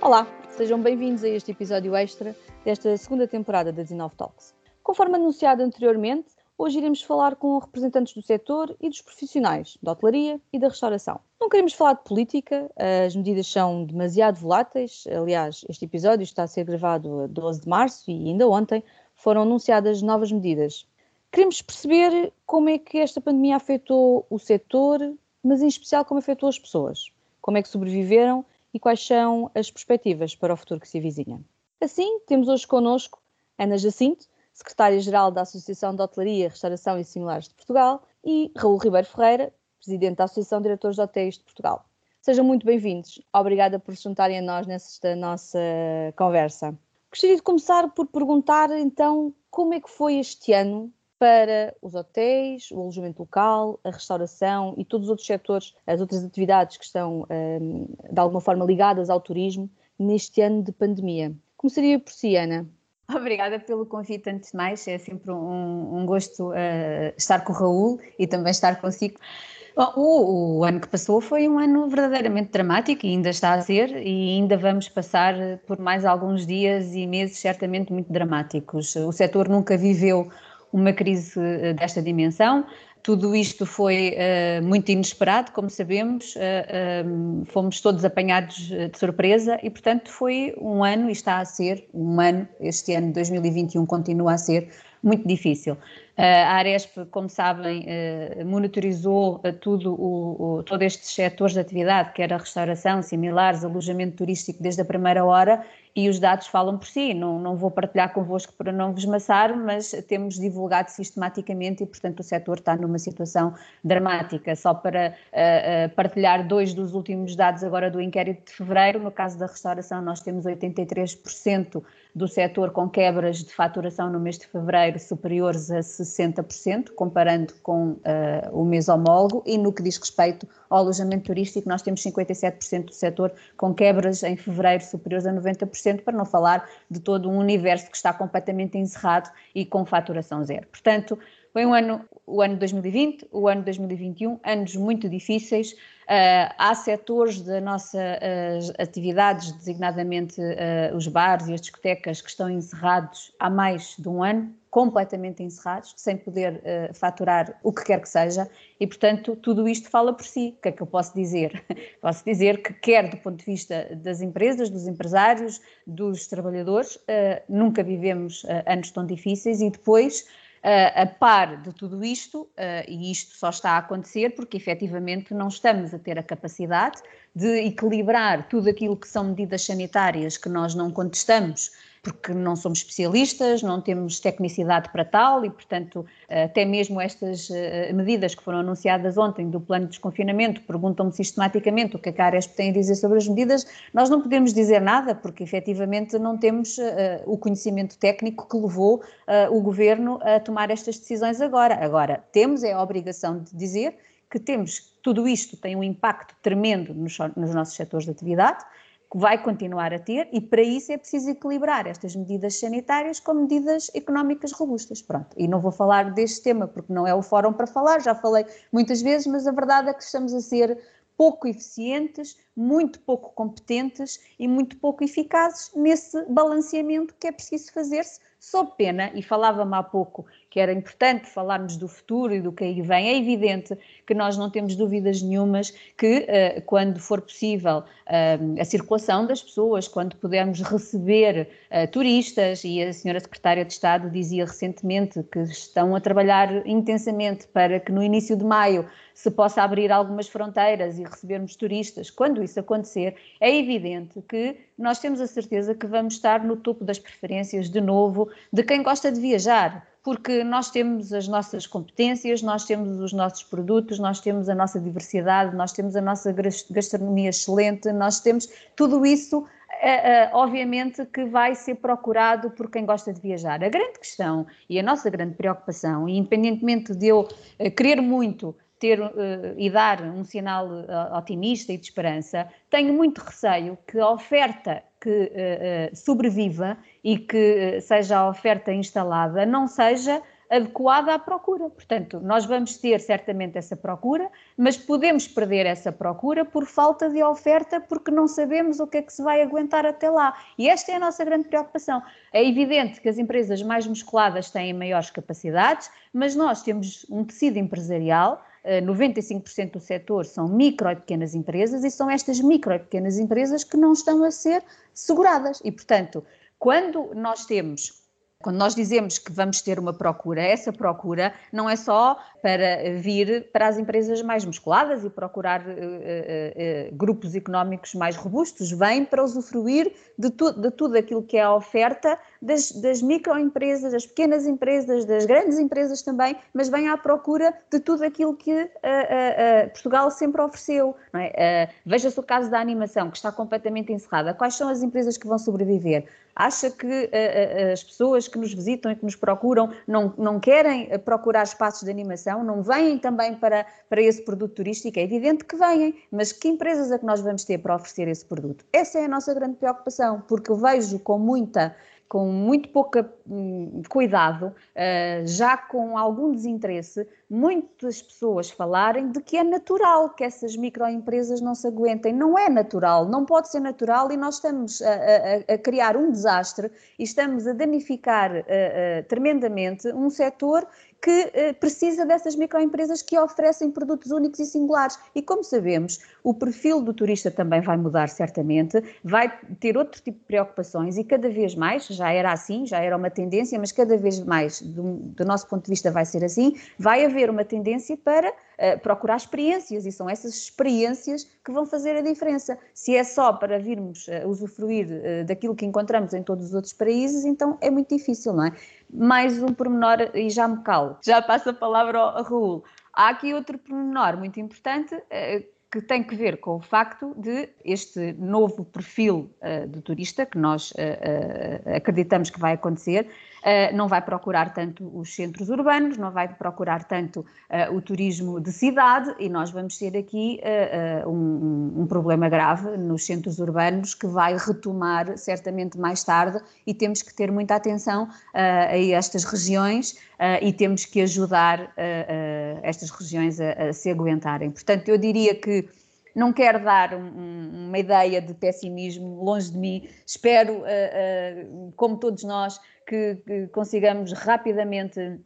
Olá, sejam bem-vindos a este episódio extra desta segunda temporada da Zinov Talks. Conforme anunciado anteriormente, hoje iremos falar com representantes do setor e dos profissionais da hotelaria e da restauração. Não queremos falar de política, as medidas são demasiado voláteis. Aliás, este episódio está a ser gravado a 12 de março e ainda ontem foram anunciadas novas medidas. Queremos perceber como é que esta pandemia afetou o setor, mas em especial como afetou as pessoas. Como é que sobreviveram e quais são as perspectivas para o futuro que se avizinha. Assim, temos hoje connosco Ana Jacinto, secretária-geral da Associação de Hotelaria, Restauração e Similares de Portugal, e Raul Ribeiro Ferreira, presidente da Associação de Diretores de Hotéis de Portugal. Sejam muito bem-vindos. Obrigada por se juntarem a nós nesta nossa conversa. Gostaria de começar por perguntar, então, como é que foi este ano para os hotéis, o alojamento local, a restauração e todos os outros setores, as outras atividades que estão um, de alguma forma ligadas ao turismo neste ano de pandemia. Começaria por si, Ana. Obrigada pelo convite, antes de mais, é sempre um, um gosto uh, estar com o Raul e também estar consigo. Bom, o, o, ano que passou foi um ano verdadeiramente dramático e ainda está a ser, e ainda vamos passar por mais alguns dias e meses certamente muito dramáticos. O setor nunca viveu uma crise eh, desta dimensão. Tudo isto foi uh, muito inesperado, como sabemos, uh, um, fomos todos apanhados de surpresa e, portanto, foi um ano e está a ser um ano, este ano 2021 continua a ser muito difícil. A Aresp, como sabem, monitorizou tudo o, o, todos estes setores de atividade, que era restauração, similares, alojamento turístico desde a primeira hora e os dados falam por si. Não, não vou partilhar convosco para não vos maçar, mas temos divulgado sistematicamente e, portanto, o setor está numa situação dramática. Só para uh, uh, partilhar dois dos últimos dados agora do inquérito de fevereiro, no caso da restauração, nós temos 83% do setor com quebras de faturação no mês de fevereiro superiores a 60%, comparando com uh, o mês homólogo, e no que diz respeito ao alojamento turístico, nós temos 57% do setor com quebras em fevereiro superiores a 90%, para não falar de todo um universo que está completamente encerrado e com faturação zero. Portanto, foi um ano, o ano 2020, o ano 2021, anos muito difíceis. Uh, há setores da nossa uh, atividades, designadamente uh, os bares e as discotecas, que estão encerrados há mais de um ano, completamente encerrados, sem poder faturar o que quer que seja, e portanto tudo isto fala por si. O que é que eu posso dizer? posso dizer que, quer do ponto de vista das empresas, dos empresários, dos trabalhadores, nunca vivemos anos tão difíceis e depois a par de tudo isto, e isto só está a acontecer porque efetivamente não estamos a ter a capacidade de equilibrar tudo aquilo que são medidas sanitárias que nós não contestamos porque não somos especialistas, não temos tecnicidade para tal e, portanto, até mesmo estas eh, medidas que foram anunciadas ontem do plano de desconfinamento perguntam-me sistematicamente o que a Caresp tem a dizer sobre as medidas. Nós não podemos dizer nada porque, efetivamente, não temos uh, o conhecimento técnico que levou o governo a tomar estas decisões agora. Agora, temos é a obrigação de dizer que temos tudo isto tem um impacto tremendo nos, nos nossos setores de atividade vai continuar a ter, e para isso é preciso equilibrar estas medidas sanitárias com medidas económicas robustas. Pronto, e não vou falar deste tema porque não é o fórum para falar, já falei muitas vezes, mas a verdade é que estamos a ser pouco eficientes, muito pouco competentes e muito pouco eficazes nesse balanceamento que é preciso fazer-se, sob pena, e falava-me há pouco que era importante falarmos do futuro e do que aí vem. É evidente que nós não temos dúvidas nenhumas que, uh, quando for possível uh, a circulação das pessoas, quando pudermos receber uh, turistas, e a senhora Secretária de Estado dizia recentemente que estão a trabalhar intensamente para que no início de maio se possa abrir algumas fronteiras e recebermos turistas, quando isso acontecer, é evidente que nós temos a certeza que vamos estar no topo das preferências de novo de quem gosta de viajar porque nós temos as nossas competências, nós temos os nossos produtos, nós temos a nossa diversidade, nós temos a nossa gastronomia excelente, nós temos tudo isso. É, é, obviamente que vai ser procurado por quem gosta de viajar. A grande questão e a nossa grande preocupação, independentemente de eu uh, querer muito ter uh, e dar um sinal uh, otimista e de esperança, tenho muito receio que a oferta que uh, sobreviva e que seja a oferta instalada não seja adequada à procura. Portanto, nós vamos ter certamente essa procura, mas podemos perder essa procura por falta de oferta, porque não sabemos o que é que se vai aguentar até lá. E esta é a nossa grande preocupação. É evidente que as empresas mais musculadas têm maiores capacidades, mas nós temos um tecido empresarial 95% eh, do setor são micro e pequenas empresas e são estas micro e pequenas empresas que não estão a ser seguradas. E, portanto, quando nós temos quando nós dizemos que vamos ter uma procura, essa procura não é só para vir para as empresas mais musculadas e procurar uh, uh, uh, grupos económicos mais robustos, vem para usufruir de, tu, de tudo aquilo que é a oferta das, das microempresas, das pequenas empresas, das grandes empresas também, mas vem à procura de tudo aquilo que Portugal sempre ofereceu. É? Veja-se o caso da animação, que está completamente encerrada. Quais são as empresas que vão sobreviver? Acha que uh, as pessoas que nos visitam e que nos procuram não, não querem procurar espaços de animação, não vêm também para, para esse produto turístico? É evidente que vêm, mas que empresas é que nós vamos ter para oferecer esse produto? Essa é a nossa grande preocupação, porque eu vejo com muita com muito pouco hum, cuidado, uh, já com algum desinteresse, muitas pessoas falarem de que é natural que essas microempresas não se aguentem. Não é natural, não pode ser natural e nós estamos a, a, a criar um desastre e estamos a danificar uh, uh, tremendamente um setor que eh, precisa dessas microempresas que oferecem produtos únicos e singulares. E como sabemos, o perfil do turista também vai mudar certamente, vai ter outro tipo de preocupações e cada vez mais, já era assim, já era uma tendência, mas cada vez mais, do, do nosso ponto de vista, vai ser assim, vai haver uma tendência para uh, procurar experiências e são essas experiências que vão fazer a diferença. Se é só para virmos uh, usufruir uh, daquilo que encontramos em todos os outros países, então é muito difícil, não é? Mais um pormenor e já me calo. Já passo a palavra ao, ao Raul. Há aqui outro pormenor muito importante que tem que ver com o facto de este novo perfil uh, de turista que nós uh, acreditamos que vai acontecer, não vai procurar tanto os centros urbanos, não vai procurar tanto o turismo de cidade e nós vamos ter aqui um, um, problema grave nos centros urbanos que vai retomar certamente mais tarde e temos que ter muita atenção a estas regiões e temos que ajudar estas regiões a, a se aguentarem. Portanto, eu diria que não quero dar um, uma ideia de pessimismo longe de mim. Espero, uh, uh, como todos nós, que, que consigamos rapidamente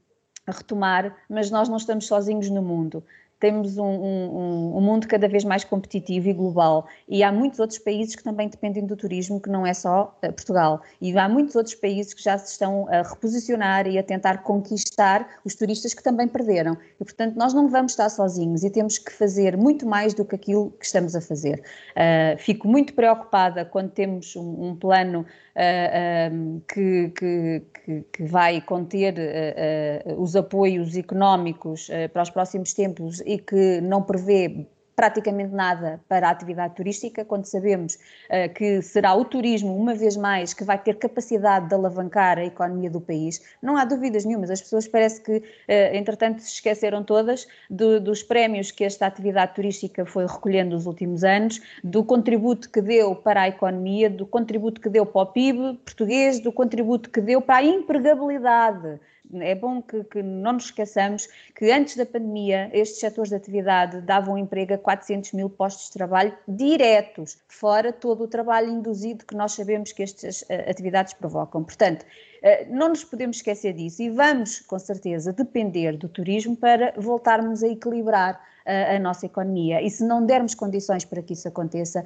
retomar, mas nós não estamos sozinhos no mundo temos um, um, um, mundo cada vez mais competitivo e global e há muitos outros países que também dependem do turismo, que não é só uh, Portugal. E há muitos outros países que já se estão a reposicionar e a tentar conquistar os turistas que também perderam. E, portanto, nós não vamos estar sozinhos e temos que fazer muito mais do que aquilo que estamos a fazer. Uh, fico muito preocupada quando temos um, um plano uh, que, que, que, vai conter os apoios económicos para os próximos tempos e que não prevê praticamente nada para a atividade turística, quando sabemos uh, que será o turismo, uma vez mais, que vai ter capacidade de alavancar a economia do país. Não há dúvidas nenhumas, as pessoas parece que, uh, entretanto, se esqueceram todas do, dos prémios que esta atividade turística foi recolhendo nos últimos anos, do contributo que deu para a economia, do contributo que deu para o PIB português, do contributo que deu para a empregabilidade é bom que, que, não nos esqueçamos que antes da pandemia estes setores de atividade davam emprego a 400 mil postos de trabalho diretos, fora todo o trabalho induzido que nós sabemos que estas uh, atividades provocam. Portanto, uh, não nos podemos esquecer disso e vamos, com certeza, depender do turismo para voltarmos a equilibrar a, nossa economia. E se não dermos condições para que isso aconteça,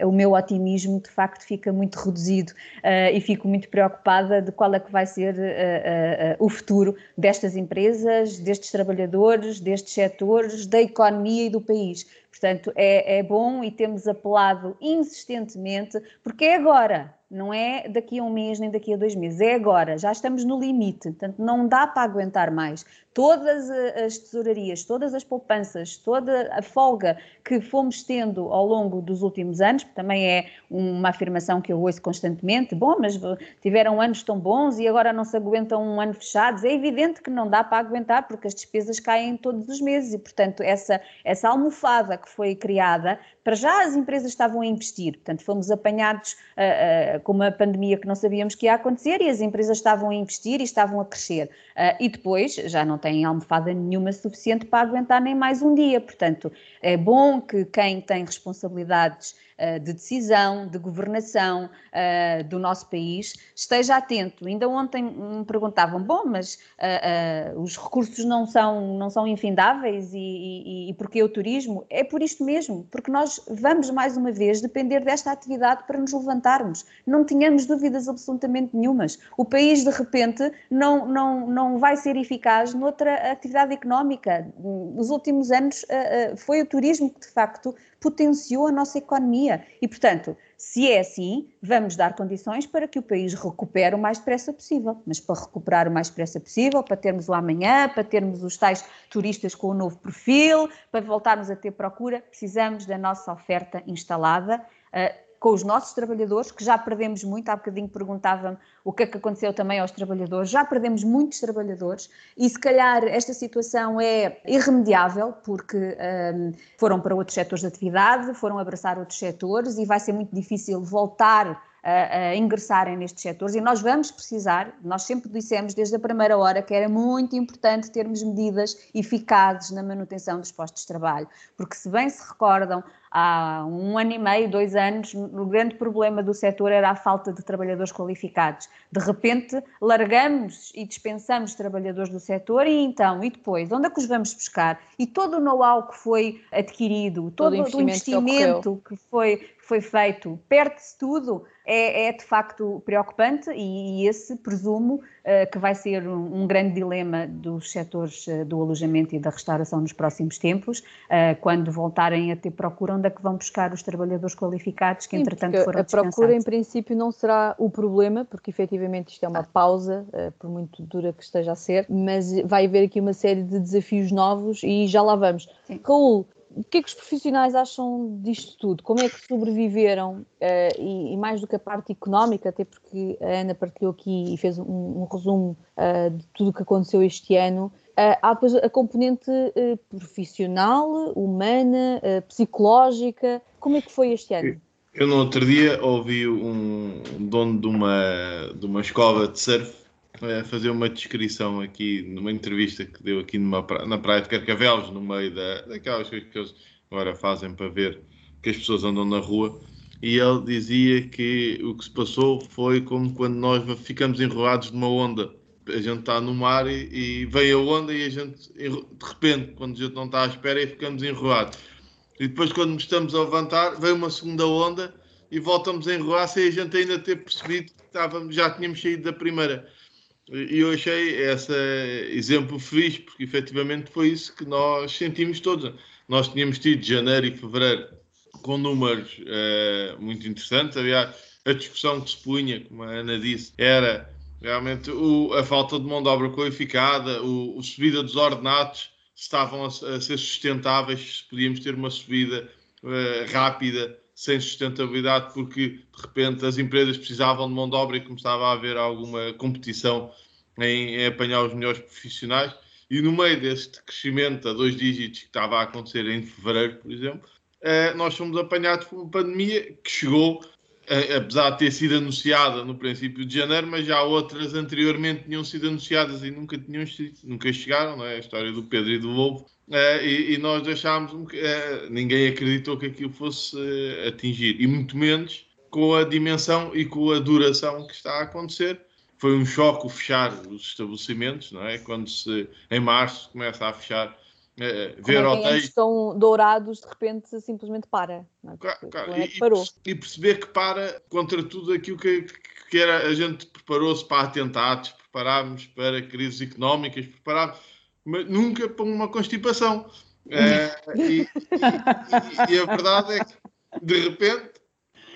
um, o meu otimismo de facto fica muito reduzido uh, e fico muito preocupada de qual é que vai ser uh, uh, o futuro destas empresas, destes trabalhadores, destes setores, da economia e do país. Portanto, é, é bom e temos apelado insistentemente, porque é agora, não é daqui a um mês nem daqui a dois meses, é agora, já estamos no limite, portanto não dá para aguentar mais. Todas as tesourarias, todas as poupanças, toda a folga que fomos tendo ao longo dos últimos anos, também é uma afirmação que eu ouço constantemente, bom, mas tiveram anos tão bons e agora não se aguentam um ano fechados, é evidente que não dá para aguentar porque as despesas caem todos os meses e, portanto, essa, essa almofada que foi criada, para já as empresas estavam a investir, portanto, fomos apanhados uh, uh, com uma pandemia que não sabíamos que ia acontecer e as empresas estavam a investir e estavam a crescer. Uh, e depois já não têm almofada nenhuma suficiente para aguentar nem mais um dia. Portanto, é bom que quem tem responsabilidades de decisão, de governação uh, do nosso país, esteja atento. Ainda ontem me perguntavam, bom, mas os recursos não são, não são infindáveis e, e, e o turismo? É por isto mesmo, porque nós vamos mais uma vez depender desta atividade para nos levantarmos. Não tínhamos dúvidas absolutamente nenhumas. O país, de repente, não, não, não vai ser eficaz noutra atividade económica. Nos últimos anos foi o turismo que, de facto, potenciou a nossa economia. E, portanto, se é assim, vamos dar condições para que o país recupere o mais depressa possível. Mas para recuperar o mais depressa possível, para termos o amanhã, para termos os tais turistas com o novo perfil, para voltarmos a ter procura, precisamos da nossa oferta instalada. Uh, com os nossos trabalhadores, que já perdemos muito, há bocadinho perguntava-me o que é que aconteceu também aos trabalhadores, já perdemos muitos trabalhadores e se calhar esta situação é irremediável porque um, foram para outros setores de atividade, foram abraçar outros setores e vai ser muito difícil voltar a, a, ingressarem nestes setores e nós vamos precisar, nós sempre dissemos desde a primeira hora que era muito importante termos medidas eficazes na manutenção dos postos de trabalho, porque se bem se recordam, há um ano e meio, dois anos, o grande problema do setor era a falta de trabalhadores qualificados. De repente, largamos e dispensamos trabalhadores do setor e então, e depois, onde é que os vamos buscar? E todo o know-how que foi adquirido, todo, todo o investimento, investimento que, que foi, foi feito, perde-se tudo, é, é, de facto preocupante e, e esse presumo que vai ser um, grande dilema dos setores uh, do alojamento e da restauração nos próximos tempos, uh, quando voltarem a ter procura onde é que vão buscar os trabalhadores qualificados que, Sim, entretanto, foram A procura, em princípio, não será o problema, porque efetivamente isto é uma pausa, uh, por muito dura que esteja a ser, mas vai haver aqui uma série de desafios novos e já lá vamos. Sim. Raul, o que é que os profissionais acham disto tudo? Como é que sobreviveram? Uh, e, e, mais do que a parte económica, até porque a Ana partilhou aqui e fez um, um resumo uh, de tudo o que aconteceu este ano. Uh, há depois a componente profissional, humana, psicológica. Como é que foi este ano? Eu, no outro dia ouvi um dono de uma, de uma escola de surf fazer uma descrição aqui numa entrevista que deu aqui numa, na praia de Carcavelos, no meio da, daquelas coisas que eles agora fazem para ver que as pessoas andam na rua. E ele dizia que o que se passou foi como quando nós ficamos enrolados numa onda a gente está no mar e, e, vem a onda e a gente, de repente, quando a gente não está à espera, ficamos enrolados. E depois, quando nos estamos a levantar, vem uma segunda onda e voltamos a enrolar sem a gente ainda ter percebido que estávamos, já tínhamos saído da primeira. E eu achei esse exemplo feliz, porque efetivamente foi isso que nós sentimos todos. Nós tínhamos tido janeiro e fevereiro com números eh, muito interessantes. Aliás, a discussão que se punha, como a Ana disse, era Realmente, o, a falta de mão de obra qualificada, o, a subida dos ordenados, estavam a, a, ser sustentáveis, podíamos ter uma subida uh, rápida, sem sustentabilidade, porque de repente as empresas precisavam de mão de obra e começava a haver alguma competição em, em apanhar os melhores profissionais. E no meio deste crescimento a dois dígitos que estava a acontecer em fevereiro, por exemplo, uh, nós fomos apanhados por uma pandemia que chegou apesar de ter sido anunciada no princípio de janeiro, mas já outras anteriormente tinham sido anunciadas e nunca tinham nunca chegaram, não é? A história do Pedro e do Lobo. Uh, e, e, nós achámos uh, ninguém acreditou que aquilo fosse uh, atingir, e muito menos com a dimensão e com a duração que está a acontecer. Foi um choque fechar os estabelecimentos, não é? Quando se em março começa a fechar é, ver Como hotéis. estão dourados, de repente simplesmente para. É? Claro, claro. E, parou. e perceber que para contra tudo aquilo que, que era. A gente preparou-se para atentados, preparámos para crises económicas, preparámos, mas nunca para uma constipação. É, e, e, e, a verdade é que, de repente,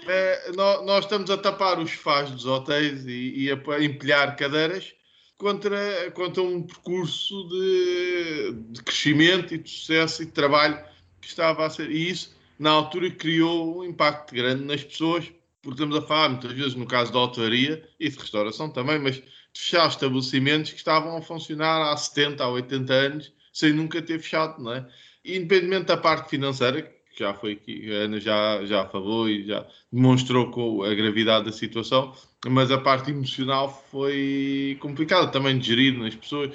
é, nós, nós, estamos a tapar os sofás dos hotéis e, e a empilhar cadeiras contra, contra um percurso de, de, crescimento e de sucesso e de trabalho que estava a ser. E isso, na altura, criou um impacto grande nas pessoas, porque estamos a falar muitas vezes no caso da hotelaria e de restauração também, mas de fechar estabelecimentos que estavam a funcionar há 70, há 80 anos, sem nunca ter fechado, não é? Independentemente da parte financeira, que que já foi aqui, a Ana já, já falou e já demonstrou com a gravidade da situação, mas a parte emocional foi complicada também de gerir nas pessoas.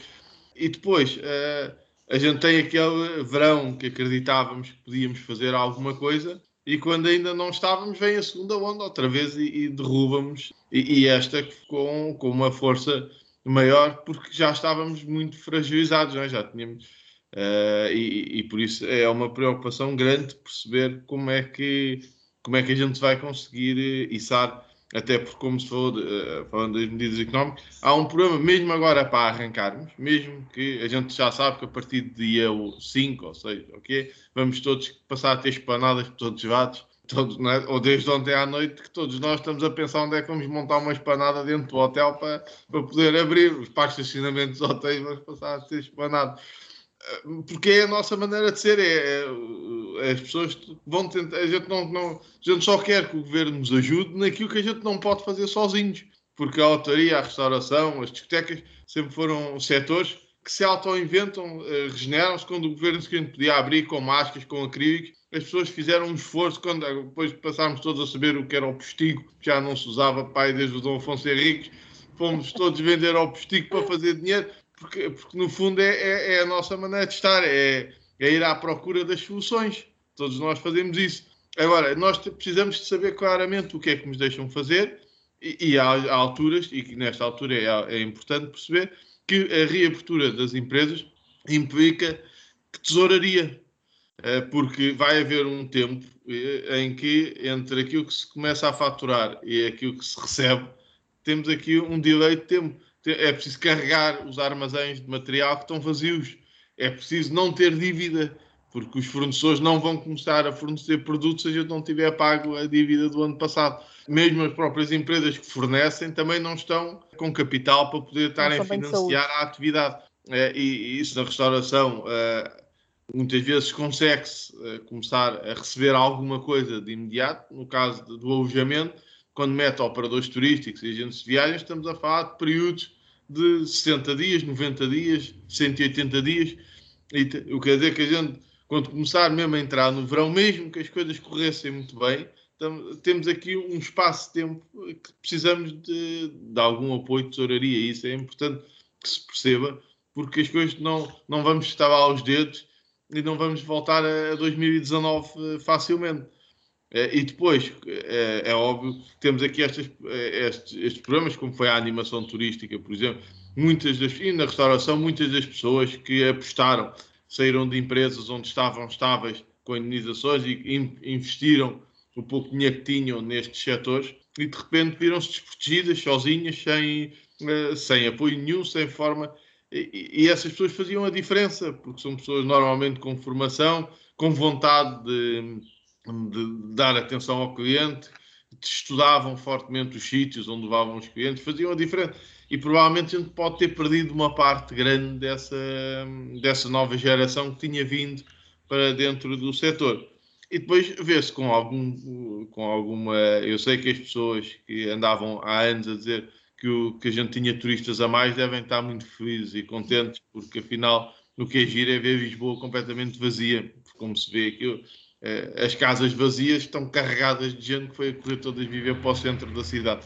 E depois, uh, a gente tem aquele verão que acreditávamos que podíamos fazer alguma coisa e quando ainda não estávamos, vem a segunda onda outra vez e, e derruba-nos. E, e, esta com, com uma força maior, porque já estávamos muito fragilizados, é? já tínhamos. Uh, e, e, por isso é uma preocupação grande perceber como é que, como é que a gente vai conseguir eh, içar até porque, como se falou, de, uh, falando das medidas económicas, há um problema mesmo agora para arrancarmos, mesmo que a gente já sabe que a partir de dia 5 ou 6, ok? Vamos todos passar a ter espanadas por todos os lados, todos, é? ou desde ontem à noite, que todos nós estamos a pensar onde é que vamos montar uma espanada dentro do hotel para, para poder abrir os parques de estacionamento dos hotéis, vamos passar a ter espanados porque é a nossa maneira de ser, é, é, as pessoas vão tentar, a gente não, não, a gente só quer que o governo nos ajude naquilo que a gente não pode fazer sozinhos, porque a autoria, a restauração, as discotecas sempre foram setores que se auto-inventam, eh, regeneram-se quando o governo se podia abrir com máscaras, com acrílicos, as pessoas fizeram um esforço, quando, depois de passarmos todos a saber o que era o postigo, já não se usava pai desde o Dom Afonso Henriques, fomos todos vender ao postigo para fazer dinheiro, porque, porque no fundo é, é, é, a nossa maneira de estar, é, é ir à procura das soluções. Todos nós fazemos isso. Agora, nós precisamos de saber claramente o que é que nos deixam fazer e, e há, há, alturas, e nesta altura é, é, importante perceber, que a reabertura das empresas implica tesouraria, eh, porque vai haver um tempo eh, em que entre aquilo que se começa a faturar e aquilo que se recebe, temos aqui um delay de tempo é preciso carregar os armazéns de material que estão vazios. É preciso não ter dívida, porque os fornecedores não vão começar a fornecer produtos se a gente não tiver pago a dívida do ano passado. Mesmo as próprias empresas que fornecem também não estão com capital para poder estarem a financiar a atividade. É, e, isso na restauração, é, muitas vezes consegue-se é, começar a receber alguma coisa de imediato, no caso do alojamento, quando mete operadores turísticos e agentes de viagens, estamos a falar de períodos de 60 dias, 90 dias, 180 dias. E o que quer dizer que a gente, quando começar mesmo a entrar no verão, mesmo que as coisas corressem muito bem, temos aqui um espaço de tempo que precisamos de, de algum apoio de tesouraria. Isso é importante que se perceba, porque as coisas não, não vamos estar aos dedos e não vamos voltar a 2019 facilmente. Eh, e depois, é, é, óbvio, temos aqui estas, eh, estes, estes, problemas, como foi a animação turística, por exemplo, muitas das, e na restauração, muitas das pessoas que apostaram saíram de empresas onde estavam estáveis com indenizações e investiram o pouco dinheiro que tinham nestes setores e de repente viram-se desprotegidas, sozinhas, sem, sem apoio nenhum, sem forma. E, e essas pessoas faziam a diferença, porque são pessoas normalmente com formação, com vontade de de dar atenção ao cliente, estudavam fortemente os sítios onde levavam os clientes, faziam a diferença. E provavelmente a gente pode ter perdido uma parte grande dessa, dessa nova geração que tinha vindo para dentro do setor. E depois vê-se com, algum, com alguma. Eu sei que as pessoas que andavam há anos a dizer que, o, que a gente tinha turistas a mais devem estar muito felizes e contentes, porque afinal o que é giro é ver Lisboa completamente vazia, como se vê aquilo eh, as casas vazias estão carregadas de gente que foi a correr todas viver para o centro da cidade.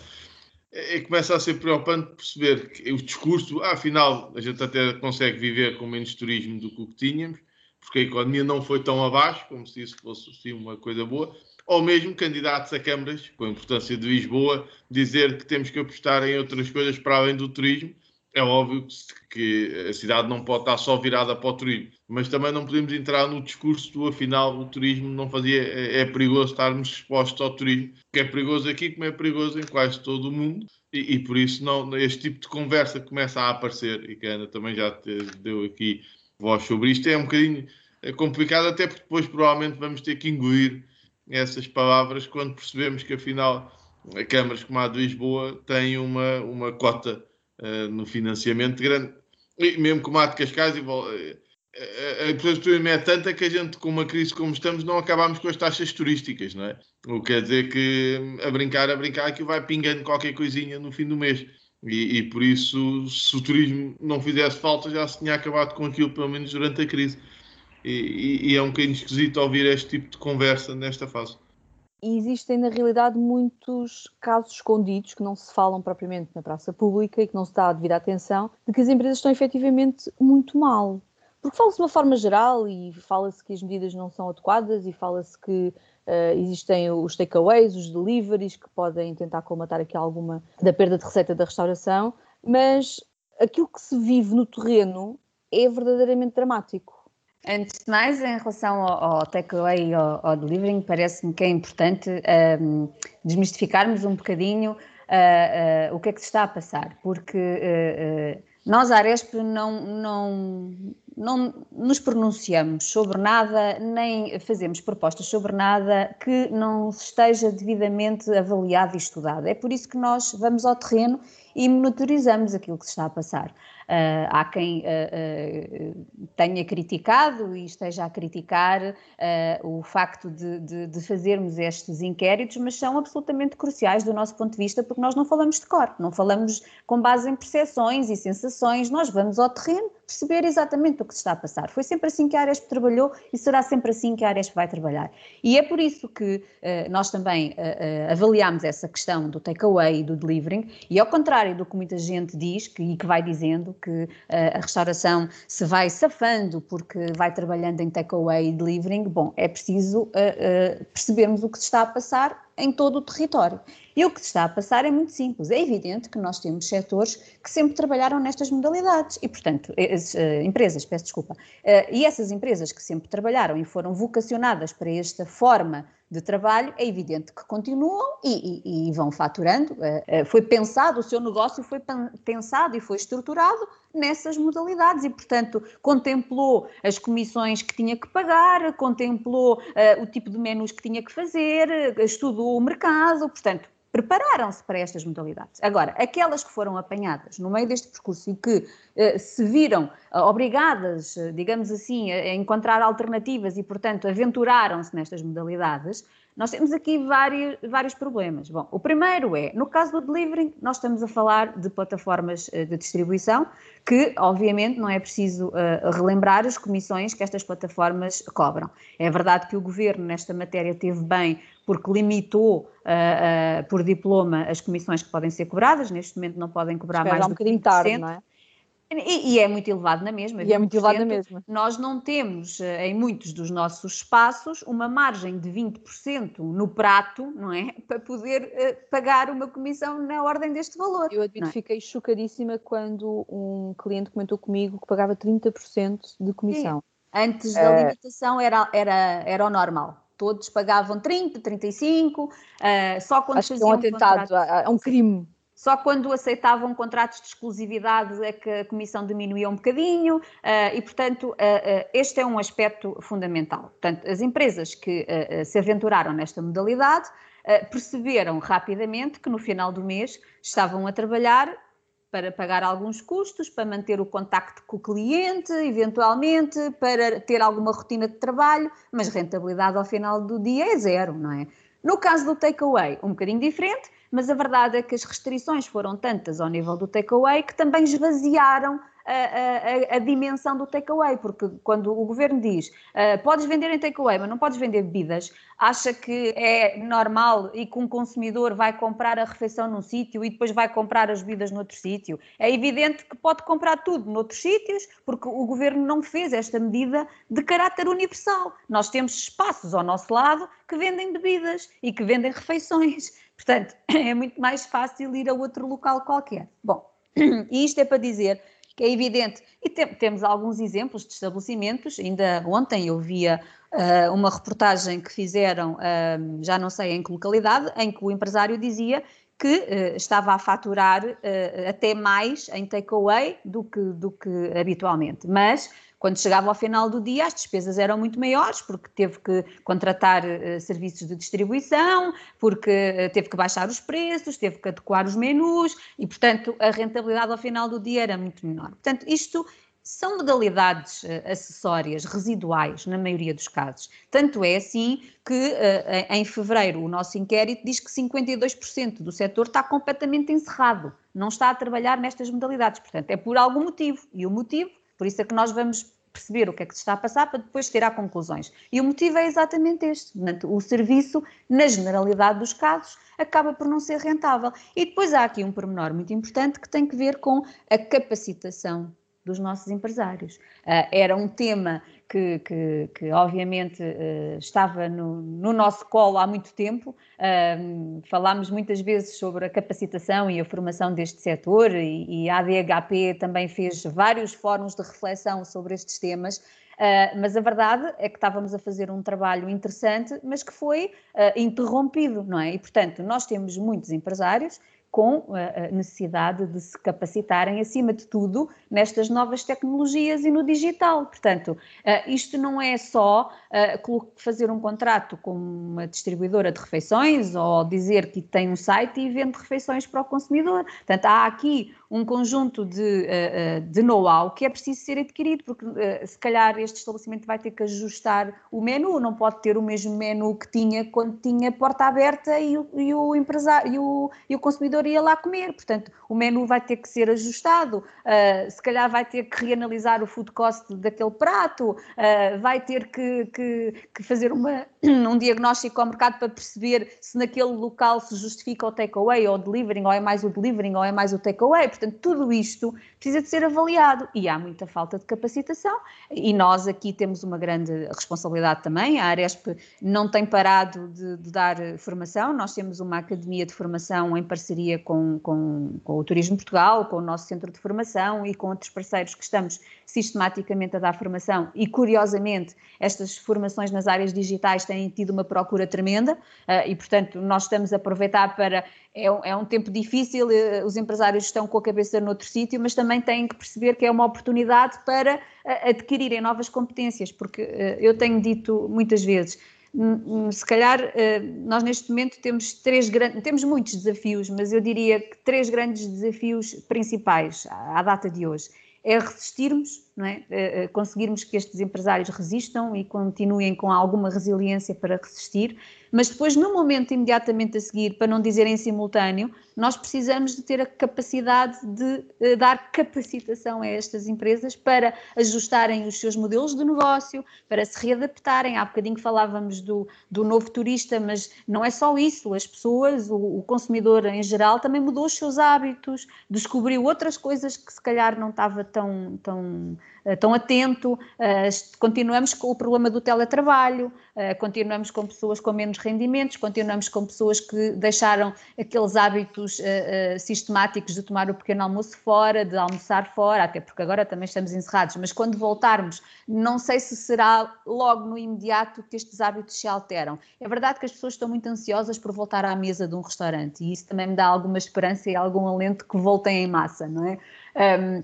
E começa a ser preocupante perceber que o discurso, ah, afinal, a gente até consegue viver com menos turismo do que o que tínhamos, porque a economia não foi tão abaixo, como se isso fosse assim, uma coisa boa, ou mesmo candidatos a câmaras, com a importância de Lisboa, dizer que temos que apostar em outras coisas para além do turismo, é óbvio que a cidade não pode estar só virada para o turismo, mas também não podemos entrar no discurso do afinal o turismo não fazia. É, é perigoso estarmos expostos ao turismo, que é perigoso aqui como é perigoso em quase todo o mundo, e, e por isso não, este tipo de conversa começa a aparecer, e que a Ana também já deu aqui voz sobre isto. É um bocadinho é complicado, até porque depois provavelmente vamos ter que engolir essas palavras quando percebemos que afinal câmaras como a de Lisboa têm uma, uma cota uh, no financiamento grande. E mesmo com o Mato Cascais, eh, eh, a infraestrutura é tanta que a gente, com uma crise como estamos, não acabamos com as taxas turísticas, não é? O que quer dizer que a brincar, a brincar, que vai pingando qualquer coisinha no fim do mês. E, e, por isso, se o turismo não fizesse falta, já se tinha acabado com aquilo, pelo menos durante a crise. e, e, é um bocadinho esquisito ouvir este tipo de conversa nesta fase. E existem, na realidade, muitos casos escondidos que não se falam propriamente na praça pública e que não se dá a devida atenção, de que as empresas estão efetivamente muito mal. Porque fala-se de uma forma geral e fala-se que as medidas não são adequadas e fala-se que uh, existem os takeaways, os deliveries, que podem tentar colmatar aqui alguma da perda de receita da restauração, mas aquilo que se vive no terreno é verdadeiramente dramático. Antes de mais, em relação ao, ao takeaway e ao, ao delivering, parece-me que é importante um, desmistificarmos um bocadinho uh, uh, o que é que se está a passar, porque uh, nós, a Aresp, não, não, não nos pronunciamos sobre nada, nem fazemos propostas sobre nada que não esteja devidamente avaliado e estudado. É por isso que nós vamos ao terreno e monitorizamos aquilo que se está a passar. Uh, há quem uh, uh, tenha criticado e esteja a criticar o facto de, de, de, fazermos estes inquéritos, mas são absolutamente cruciais do nosso ponto de vista, porque nós não falamos de cor, não falamos com base em percepções e sensações, nós vamos ao terreno perceber exatamente o que se está a passar. Foi sempre assim que a Aresp trabalhou e será sempre assim que a Aresp vai trabalhar. E é por isso que uh, nós também uh, uh, avaliamos essa questão do takeaway e do delivering, e ao contrário do que muita gente diz que, e que vai dizendo que a restauração se vai safando porque vai trabalhando em takeaway e delivering, bom, é preciso percebermos o que se está a passar em todo o território. E o que se está a passar é muito simples. É evidente que nós temos setores que sempre trabalharam nestas modalidades e, portanto, as, uh, empresas, peço desculpa, uh, e essas empresas que sempre trabalharam e foram vocacionadas para esta forma de trabalho, é evidente que continuam e, e, e vão faturando. Uh, foi pensado, o seu negócio foi pensado e foi estruturado nessas modalidades e, portanto, contemplou as comissões que tinha que pagar, contemplou o tipo de menus que tinha que fazer, estudou o mercado, portanto, prepararam-se para estas modalidades. Agora, aquelas que foram apanhadas no meio deste percurso e que uh, se viram uh, obrigadas, uh, digamos assim, a, a, encontrar alternativas e, portanto, aventuraram-se nestas modalidades, nós temos aqui vários, vários problemas. Bom, o primeiro é, no caso do delivery, nós estamos a falar de plataformas eh, de distribuição, que obviamente não é preciso uh, relembrar as comissões que estas plataformas cobram. É verdade que o governo nesta matéria teve bem porque limitou uh, uh, por diploma as comissões que podem ser cobradas, neste momento não podem cobrar Espera mais um do que 20%. Tarde, não é? E, e, é muito elevado na mesma. E é muito elevado na mesma. Nós não temos, eh, em muitos dos nossos espaços, uma margem de 20% no prato, não é? Para poder uh, pagar uma comissão na ordem deste valor. Eu admito, é? fiquei chocadíssima quando um cliente comentou comigo que pagava 30% de comissão. Sim. Antes da uh... limitação era, era, era o normal. Todos pagavam 30, 35, uh, só quando Acho faziam que é um atentado, é um crime. Só quando aceitavam contratos de exclusividade é que a comissão diminuía um bocadinho uh, e, portanto, uh, uh, este é um aspecto fundamental. Portanto, as empresas que se aventuraram nesta modalidade perceberam rapidamente que no final do mês estavam a trabalhar para pagar alguns custos, para manter o contacto com o cliente, eventualmente, para ter alguma rotina de trabalho, mas rentabilidade ao final do dia é zero, não é? No caso do takeaway, um bocadinho diferente, mas a verdade é que as restrições foram tantas ao nível do takeaway que também esvaziaram a, a, a, dimensão do takeaway, porque quando o governo diz uh, podes vender em takeaway, mas não podes vender bebidas, acha que é normal e que um consumidor vai comprar a refeição num sítio e depois vai comprar as bebidas noutro sítio. É evidente que pode comprar tudo noutros sítios, porque o governo não fez esta medida de caráter universal. Nós temos espaços ao nosso lado que vendem bebidas e que vendem refeições. Portanto, é muito mais fácil ir a outro local qualquer. Bom, e isto é para dizer que é evidente. E te, temos alguns exemplos de estabelecimentos. Ainda ontem eu via uh, uma reportagem que fizeram, uh, já não sei em que localidade, em que o empresário dizia que uh, estava a faturar até mais em takeaway do que, do que habitualmente. Mas quando chegava ao final do dia, as despesas eram muito maiores, porque teve que contratar uh, serviços de distribuição, porque uh, teve que baixar os preços, teve que adequar os menus e, portanto, a rentabilidade ao final do dia era muito menor. Portanto, isto são modalidades uh, acessórias, residuais, na maioria dos casos. Tanto é assim que, uh, em fevereiro, o nosso inquérito diz que 52% do setor está completamente encerrado, não está a trabalhar nestas modalidades. Portanto, é por algum motivo. E o motivo, por isso é que nós vamos perceber o que é que se está a passar para depois tirar conclusões. E o motivo é exatamente este. O serviço, na generalidade dos casos, acaba por não ser rentável. E depois há aqui um pormenor muito importante que tem que ver com a capacitação dos nossos empresários. Uh, era um tema que, que, que obviamente uh, estava no, no, nosso colo há muito tempo. Uh, falámos muitas vezes sobre a capacitação e a formação deste setor e, e a ADHP também fez vários fóruns de reflexão sobre estes temas. Uh, mas a verdade é que estávamos a fazer um trabalho interessante, mas que foi uh, interrompido, não é? E, portanto, nós temos muitos empresários com a necessidade de se capacitarem, acima de tudo, nestas novas tecnologias e no digital. Portanto, eh, isto não é só eh, fazer um contrato com uma distribuidora de refeições ou dizer que tem um site e vende refeições para o consumidor. Portanto, há aqui um conjunto de, de know-how que é preciso ser adquirido, porque se calhar este estabelecimento vai ter que ajustar o menu, não pode ter o mesmo menu que tinha quando tinha porta aberta e o, e o empresário e o, e o consumidor ia lá comer. Portanto, o menu vai ter que ser ajustado, uh, se calhar vai ter que reanalisar o food cost daquele prato, vai ter que, que, que fazer uma, um diagnóstico ao mercado para perceber se naquele local se justifica o takeaway ou o delivering, ou é mais o delivering ou é mais o takeaway. Portanto, tudo isto precisa de ser avaliado e há muita falta de capacitação e nós aqui temos uma grande responsabilidade também. A Aresp não tem parado de, de dar formação, nós temos uma academia de formação em parceria com, com, com o Turismo Portugal, com o nosso centro de formação e com outros parceiros que estamos sistematicamente a dar formação e, curiosamente, estas formações nas áreas digitais têm tido uma procura tremenda uh, e, portanto, nós estamos a aproveitar para. É, é um tempo difícil, uh, os empresários estão com a cabeça noutro sítio, mas também têm que perceber que é uma oportunidade para uh, adquirirem novas competências, porque eu tenho dito muitas vezes se calhar nós neste momento temos três grandes, temos muitos desafios, mas eu diria que três grandes desafios principais à data de hoje. É resistirmos, não é? Eh, eh, conseguirmos que estes empresários resistam e continuem com alguma resiliência para resistir, mas depois, no momento imediatamente a seguir, para não dizer em simultâneo, nós precisamos de ter a capacidade de uh, dar capacitação a estas empresas para ajustarem os seus modelos de negócio, para se readaptarem. Há bocadinho falávamos do, do novo turista, mas não é só isso. As pessoas, o, o consumidor em geral, também mudou os seus hábitos, descobriu outras coisas que se calhar não estava tão, tão eh, tão atento, eh, continuamos com o problema do teletrabalho, eh, continuamos com pessoas com menos rendimentos, continuamos com pessoas que deixaram aqueles hábitos sistemáticos de tomar o pequeno almoço fora, de almoçar fora, até porque agora também estamos encerrados, mas quando voltarmos, não sei se será logo no imediato que estes hábitos se alteram. É verdade que as pessoas estão muito ansiosas por voltar à mesa de um restaurante e isso também me dá alguma esperança e algum alento que voltem em massa, não é? Um,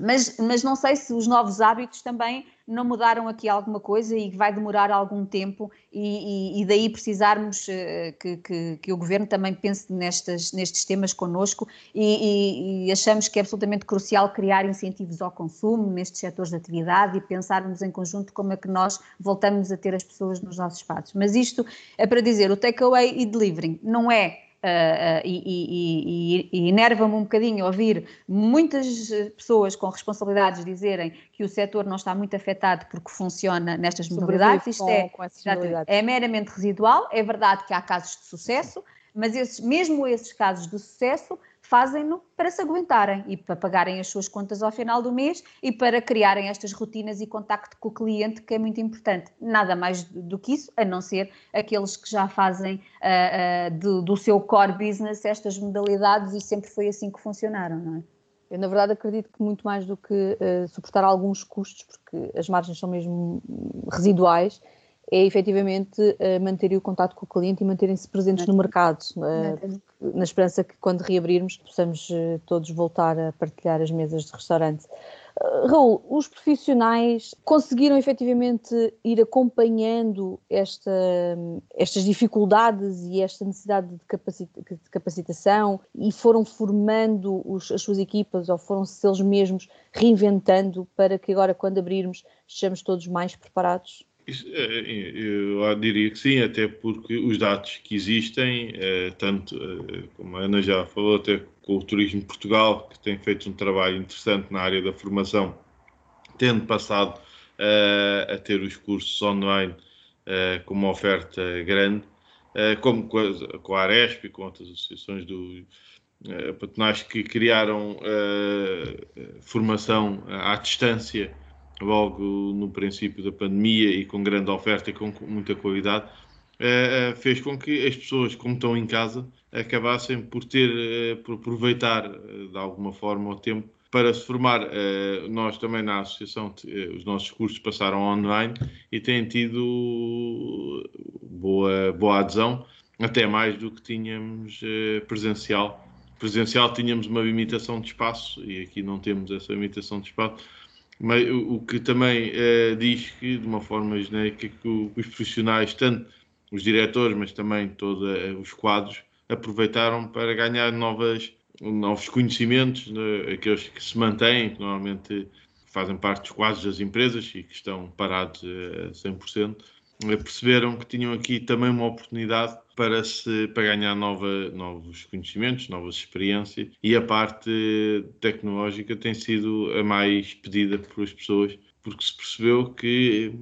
mas, mas não sei se os novos hábitos também não mudaram aqui alguma coisa e vai demorar algum tempo e, e, e daí precisarmos uh, que, que, que, o Governo também pense nestas, nestes temas connosco e, e, achamos que é absolutamente crucial criar incentivos ao consumo nestes setores de atividade e pensarmos em conjunto como é que nós voltamos a ter as pessoas nos nossos espaços. Mas isto é para dizer, o takeaway e delivering não é Uh, e, e, e, e enerva-me um bocadinho ouvir muitas pessoas com responsabilidades dizerem que o setor não está muito afetado porque funciona nestas modalidades. Isto com, é, com é meramente residual. É verdade que há casos de sucesso, mas esses, mesmo esses casos de sucesso fazem-no para se aguentarem e para pagarem as suas contas ao final do mês e para criarem estas rotinas e contacto com o cliente, que é muito importante. Nada mais do que isso, a não ser aqueles que já fazem uh, uh, do, do, seu core business estas modalidades e sempre foi assim que funcionaram, não é? Eu, na verdade, acredito que muito mais do que uh, suportar alguns custos, porque as margens são mesmo residuais, é efetivamente uh, manter o contato com o cliente e manterem-se presentes no mercado, uh, na esperança que quando reabrirmos possamos uh, todos voltar a partilhar as mesas de restaurante. Raul, os profissionais conseguiram efetivamente ir acompanhando esta, estas dificuldades e esta necessidade de, capacita de capacitação e foram formando os, as suas equipas ou foram-se eles mesmos reinventando para que agora, quando abrirmos, estejamos todos mais preparados? Eh, eu diria que sim, até porque os dados que existem, eh, tanto eh, como a Ana já falou, até com o Turismo Portugal, que tem feito um trabalho interessante na área da formação, tendo passado a ter os cursos online com uma oferta grande, como com a Aresp e com outras associações do, patronais que criaram formação à distância logo no princípio da pandemia e com grande oferta e com muita qualidade, fez com que as pessoas, como estão em casa, acabassem por ter, por aproveitar de alguma forma o tempo para se formar. Nós também na associação, os nossos cursos passaram online e têm tido boa, boa adesão, até mais do que tínhamos presencial. Presencial tínhamos uma limitação de espaço e aqui não temos essa limitação de espaço. Mas o, o que também diz que, de uma forma genérica, que o, os profissionais, tanto os diretores, mas também todos os quadros, aproveitaram para ganhar novas novos conhecimentos, né, aqueles que se mantêm, que normalmente fazem parte dos quadros das empresas e que estão parados a 100%, eh, perceberam que tinham aqui também uma oportunidade para, se, para ganhar nova, novos conhecimentos, novas experiências e a parte tecnológica tem sido a mais pedida pelas pessoas porque se percebeu que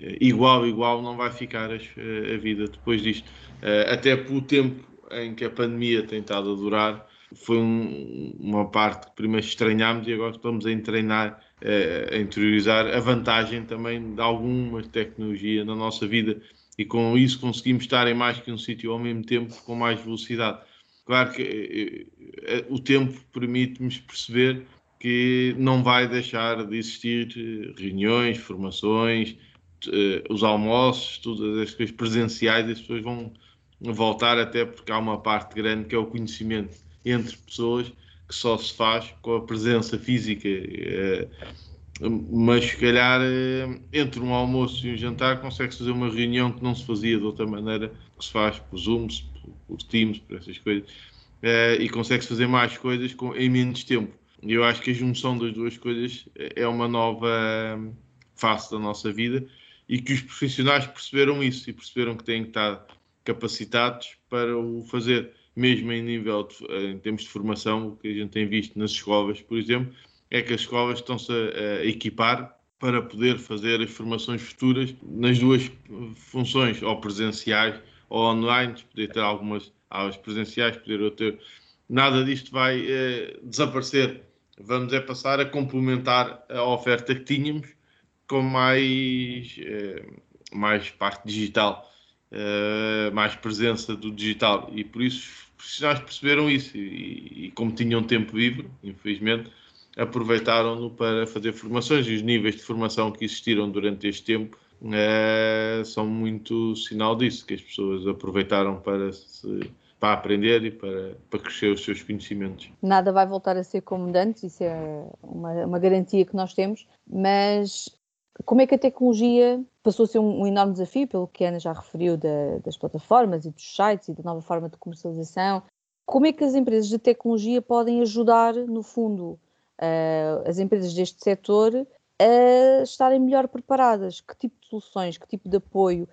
eh, igual, igual não vai ficar a, a vida depois disto. Eh, até pelo tempo em que a pandemia tem estado a durar, foi um, uma parte que primeiro estranhámos e agora estamos a treinar, eh, a interiorizar a vantagem também de alguma tecnologia na nossa vida e com isso conseguimos estar em mais que um sítio ao mesmo tempo com mais velocidade. Claro que eh, eh, o tempo permite-nos perceber que não vai deixar de existir reuniões, formações, os almoços, todas as coisas presenciais, as pessoas vão voltar até porque há uma parte grande que é o conhecimento entre pessoas que só se faz com a presença física. Eh, mas se calhar eh, entre um almoço e um jantar consegue-se fazer uma reunião que não se fazia de outra maneira, que se faz por Zooms, por, Teams, por essas coisas, eh, e consegue-se fazer mais coisas em menos tempo. E eu acho que a junção das duas coisas é uma nova face da nossa vida e que os profissionais perceberam isso e perceberam que têm que estar capacitados para o fazer mesmo em nível de, em termos de formação, o que a gente tem visto nas escolas, por exemplo, é que as escolas estão-se a, a equipar para poder fazer as formações futuras nas duas funções, ou presenciais ou online, poder ter algumas aulas presenciais, poder ter. Nada disto vai eh, desaparecer. Vamos é passar a complementar a oferta que tínhamos com mais, eh, mais parte digital, eh, mais presença do digital. E por isso profissionais perceberam isso e, e, como tinham tempo livre, infelizmente, aproveitaram-no para fazer formações e os níveis de formação que existiram durante este tempo é, são muito sinal disso, que as pessoas aproveitaram para se para aprender e para, para crescer os seus conhecimentos. Nada vai voltar a ser como antes, isso é uma, uma garantia que nós temos, mas como é que a tecnologia passou a ser um, um enorme desafio, pelo que a Ana já referiu, da, das plataformas e dos sites e da nova forma de comercialização. Como é que as empresas de tecnologia podem ajudar, no fundo, uh, as empresas deste setor a estarem melhor preparadas? Que tipo de soluções, que tipo de apoio?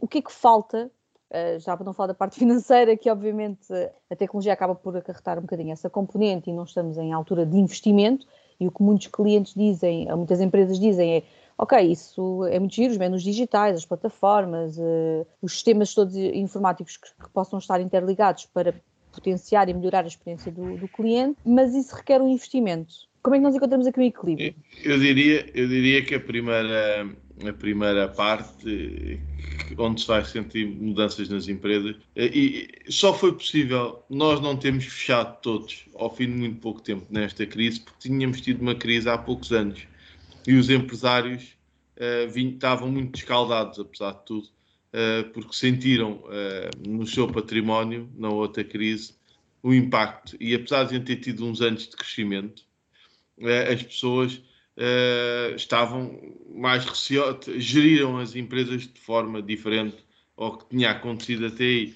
O que é que falta? Uh, já para não falar da parte financeira, que obviamente a tecnologia acaba por acarretar um bocadinho essa componente e não estamos em altura de investimento. E o que muitos clientes dizem, muitas empresas dizem é ok, isso é muito giro, os menus digitais, as plataformas, uh, os sistemas todos informáticos que, que, possam estar interligados para potenciar e melhorar a experiência do, do, cliente, mas isso requer um investimento. Como é que nós encontramos aqui o equilíbrio? Eu diria, eu diria que a primeira, a primeira parte onde se vai sentir mudanças nas empresas eh, e só foi possível nós não termos fechado todos ao fim de muito pouco tempo nesta crise porque tínhamos tido uma crise há poucos anos e os empresários uh, estavam muito escaldados, apesar de tudo, uh, porque sentiram uh, no seu património, na outra crise, o impacto. E apesar de ter tido uns anos de crescimento, as pessoas estavam mais receosas, geriram as empresas de forma diferente ao que tinha acontecido até aí.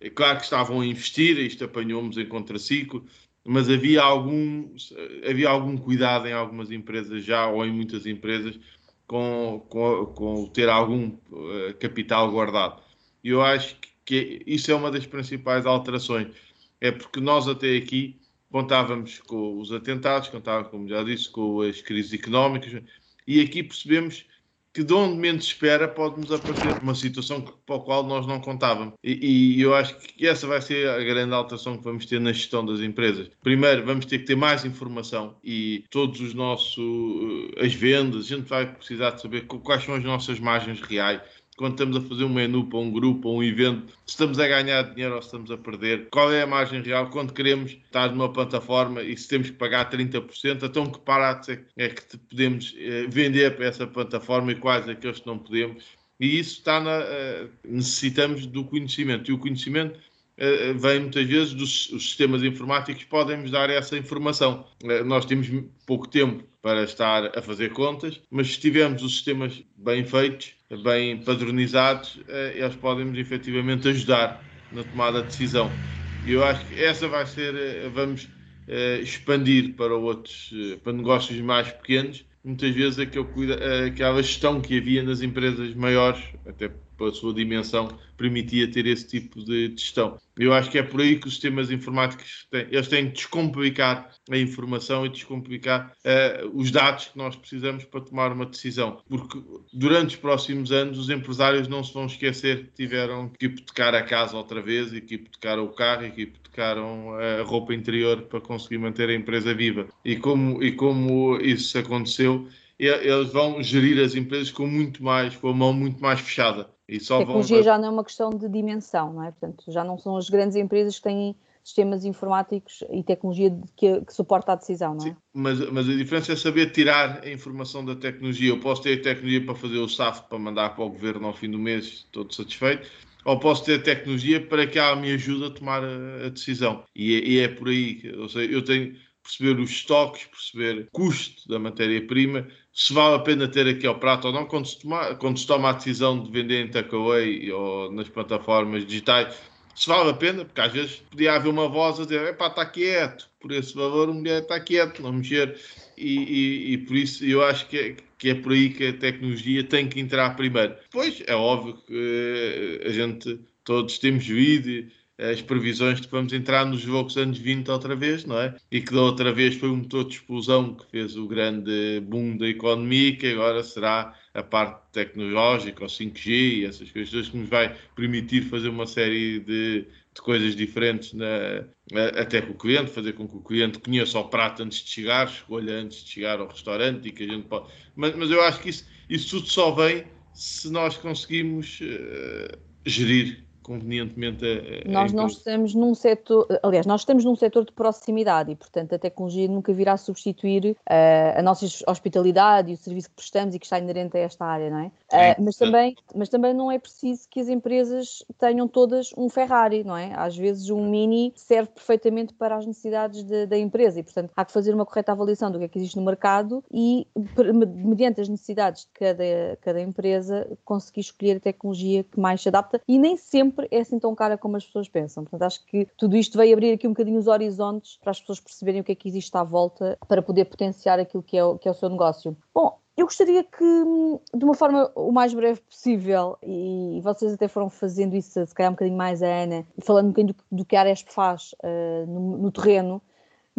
É claro que estavam a investir, isto apanhou-nos em contraciclo, mas havia algum, havia algum cuidado em algumas empresas já, ou em muitas empresas, com, com, com ter algum uh, capital guardado. E eu acho que, que isso é uma das principais alterações. É porque nós até aqui contávamos com os atentados, contávamos, como já disse, com as crises económicas, e aqui percebemos que de onde menos espera pode-nos aparecer uma situação para a qual nós não contávamos. E, e, eu acho que essa vai ser a grande alteração que vamos ter na gestão das empresas. Primeiro, vamos ter que ter mais informação e todos os nossos, eh, as vendas, a gente vai precisar de saber quais são as nossas margens reais quando estamos a fazer um menu para um grupo ou um evento, se estamos a ganhar dinheiro ou se estamos a perder, qual é a margem real quando queremos estar numa plataforma e se temos que pagar 30%, então que barato é que podemos eh, vender para essa plataforma e quais aqueles que não podemos. E isso está na. Eh, necessitamos do conhecimento. E o conhecimento eh, vem muitas vezes dos os sistemas informáticos podem nos dar essa informação. Nós temos pouco tempo para estar a fazer contas, mas se tivermos os sistemas bem feitos, bem padronizados, eh, eles podem-nos efetivamente ajudar na tomada de decisão. E eu acho que essa vai ser, eh, vamos eh, expandir para outros, para negócios mais pequenos, muitas vezes aquela gestão que havia nas empresas maiores, até pela sua dimensão, permitia ter esse tipo de gestão. Eu acho que é por aí que os sistemas informáticos têm, eles têm de descomplicar a informação e descomplicar uh, os dados que nós precisamos para tomar uma decisão. Porque durante os próximos anos os empresários não se vão esquecer que tiveram que hipotecar a casa outra vez e que hipotecaram o carro e que hipotecaram a roupa interior para conseguir manter a empresa viva. E como, e como isso aconteceu, eles vão gerir as empresas com muito mais, com a mão muito mais fechada. E só a tecnologia vão... já não é uma questão de dimensão, não é? Portanto, já não são as grandes empresas que têm sistemas informáticos e tecnologia que, que suporta a decisão, não é? Sim, mas, mas a diferença é saber tirar a informação da tecnologia. Eu posso ter a tecnologia para fazer o SAF para mandar para o governo ao fim do mês, todo satisfeito, ou posso ter a tecnologia para que ela me ajude a tomar a, a decisão. E é, e é, por aí, ou seja, eu tenho perceber os estoques, perceber o custo da matéria-prima, se vale a pena ter aqui ao prato ou não, quando se, toma, quando se toma a decisão de vender em takeaway ou nas plataformas digitais, se vale a pena, porque às vezes podia haver uma voz a dizer, epá, está quieto, por esse valor a mulher está quieto, não mexer, e, e, e, por isso eu acho que é, que é por aí que a tecnologia tem que entrar primeiro. Depois, é óbvio que eh, a gente, todos temos vídeo, as previsões de que vamos entrar nos Jogos anos 20 outra vez, não é? E que da outra vez foi um motor de explosão que fez o grande boom da economia, que agora será a parte tecnológica, o 5G e essas coisas que nos vai permitir fazer uma série de, de coisas diferentes, na, até com o cliente, fazer com que o cliente conheça o prato antes de chegar, escolha antes de chegar ao restaurante e que a gente pode. Mas, mas eu acho que isso, isso tudo só vem se nós conseguimos uh, gerir convenientemente a, a Nós não estamos num setor, aliás, nós estamos num setor de proximidade e, portanto, a tecnologia nunca virá substituir uh, a nossa hospitalidade e o serviço que prestamos e que está inerente a esta área, não é? Uh, mas, também, mas também não é preciso que as empresas tenham todas um Ferrari, não é? Às vezes um Mini serve perfeitamente para as necessidades de, da empresa e, portanto, há que fazer uma correta avaliação do que é que existe no mercado e, mediante as necessidades de cada, cada empresa, conseguir escolher a tecnologia que mais se adapta e nem sempre sempre é assim tão cara como as pessoas pensam. Portanto, acho que tudo isto veio abrir aqui um bocadinho os horizontes para as pessoas perceberem o que é que existe à volta para poder potenciar aquilo que é o, que é o seu negócio. Bom, eu gostaria que, de uma forma o mais breve possível, e vocês até foram fazendo isso, se calhar um bocadinho mais a Ana, falando um bocadinho do, do que a Aresp faz uh, no, no terreno,